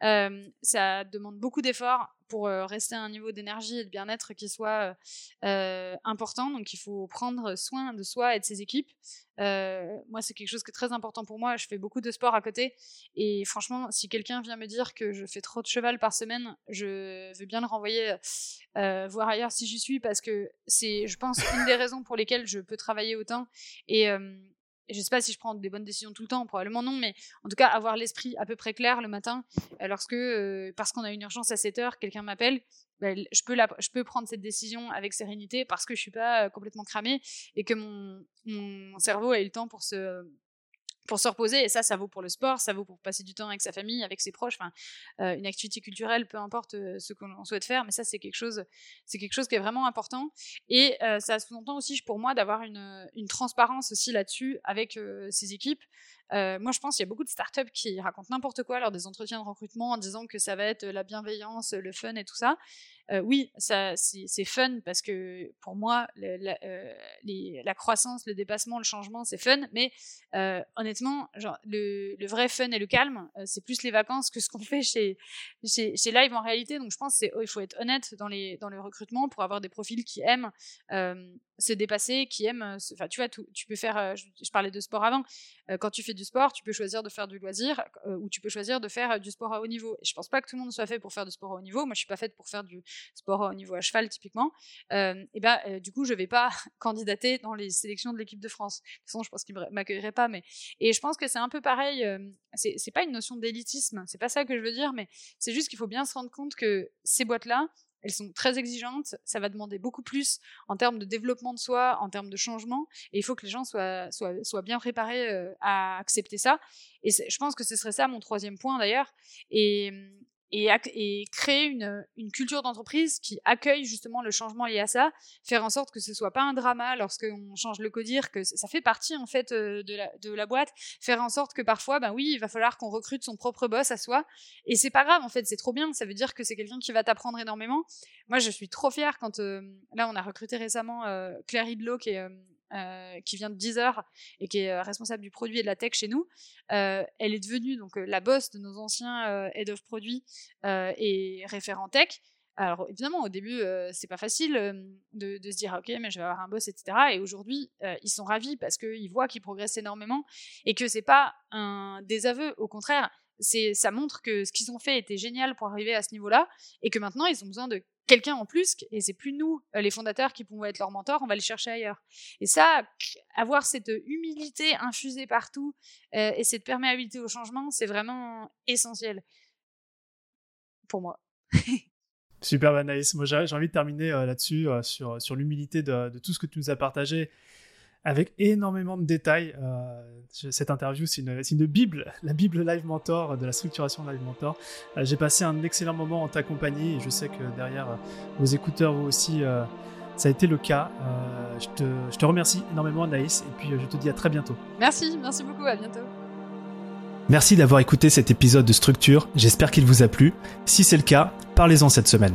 ça demande beaucoup d'efforts pour rester à un niveau d'énergie et de bien-être qui soit important. Donc, il faut prendre soin de soi et de ses équipes. moi, c'est quelque chose qui est très important pour moi. Je fais beaucoup de sport à côté. Et franchement, si quelqu'un vient me dire que je fais trop de cheval par semaine, je veux bien le renvoyer voir ailleurs si j'y suis parce que c'est, je pense, une des raisons pour lesquelles je peux travailler autant. Et je sais pas si je prends des bonnes décisions tout le temps, probablement non, mais en tout cas, avoir l'esprit à peu près clair le matin, euh, lorsque, euh, parce qu'on a une urgence à 7 heures, quelqu'un m'appelle, ben, je, peux prendre cette décision avec sérénité parce que je suis pas euh, complètement cramé et que mon cerveau a eu le temps pour se pour se reposer. Et ça, ça vaut pour le sport, ça vaut pour passer du temps avec sa famille, avec ses proches, enfin, euh, une activité culturelle, peu importe euh, ce qu'on souhaite faire. Mais ça, c'est quelque chose, c'est quelque chose qui est vraiment important. Et euh, ça sous-entend aussi, pour moi, d'avoir une, une, transparence aussi là-dessus avec ses équipes. moi, je pense qu'il y a beaucoup de startups qui racontent n'importe quoi lors des entretiens de recrutement en disant que ça va être la bienveillance, le fun et tout ça. Oui, ça, c'est fun parce que pour moi, la, croissance, le dépassement, le changement, c'est fun. Mais honnêtement, le, vrai fun et le calme, c'est plus les vacances que ce qu'on <laughs> fait chez, chez, Live en réalité. Donc je pense qu'il faut être honnête dans, les, dans le recrutement pour avoir des profils qui aiment se dépasser, qui aiment. Enfin, tu vois, tu peux faire. Je, je, parlais de sport avant. quand tu fais du sport, tu peux choisir de faire du loisir ou tu peux choisir de faire du sport à haut niveau. Et je pense pas que tout le monde soit fait pour faire du sport à haut niveau. Moi, je suis pas faite pour faire du sport au niveau à cheval typiquement, euh, et ben du coup je vais pas <laughs> candidater dans les sélections de l'équipe de France. De toute façon, je pense qu'ils m'accueilleraient pas, mais et je pense que c'est un peu pareil. c'est pas une notion d'élitisme, c'est pas ça que je veux dire, mais c'est juste qu'il faut bien se rendre compte que ces boîtes là, elles sont très exigeantes, ça va demander beaucoup plus en termes de développement de soi, en termes de changement, et il faut que les gens soient, soient, soient bien préparés à accepter ça. Et je pense que ce serait ça mon troisième point d'ailleurs. Et, et, créer une, une culture d'entreprise qui accueille justement le changement lié à ça, faire en sorte que ce soit pas un drama lorsqu'on change le codir, que ça fait partie en fait euh, de la, de la boîte, faire en sorte que parfois, ben oui, il va falloir qu'on recrute son propre boss à soi, et c'est pas grave en fait, c'est trop bien, ça veut dire que c'est quelqu'un qui va t'apprendre énormément. Moi, je suis trop fière quand euh, là on a recruté récemment euh, Claire Hidlo qui est euh, qui vient de Deezer et qui est euh, responsable du produit et de la tech chez nous. Euh, elle est devenue donc la boss de nos anciens head of produits et référent tech. Alors évidemment, au début, c'est pas facile de, se dire ok, mais je vais avoir un boss, etc. Et aujourd'hui, ils sont ravis parce qu'ils voient qu'ils progressent énormément et que c'est pas un désaveu. Au contraire, ça montre que ce qu'ils ont fait était génial pour arriver à ce niveau-là et que maintenant ils ont besoin de quelqu'un en plus, et c'est plus nous, euh, les fondateurs, qui pouvons être leurs mentors, on va les chercher ailleurs. Et ça, avoir cette humilité infusée partout euh, et cette perméabilité au changement, c'est vraiment essentiel pour moi. <laughs> Super Anaïs, moi j'ai envie de terminer euh, là-dessus, sur, sur l'humilité de, de, tout ce que tu nous as partagé avec énormément de détails. Euh, cette interview, c'est une, Bible, la Bible Live Mentor, de la structuration Live Mentor. Euh, j'ai passé un excellent moment en ta compagnie et je sais que derrière euh, vos écouteurs, vous aussi, ça a été le cas. Je te, je, te, remercie énormément, Anaïs, et puis je te dis à très bientôt. Merci, merci beaucoup, à bientôt. Merci d'avoir écouté cet épisode de Structure, j'espère qu'il vous a plu. Si c'est le cas, parlez-en cette semaine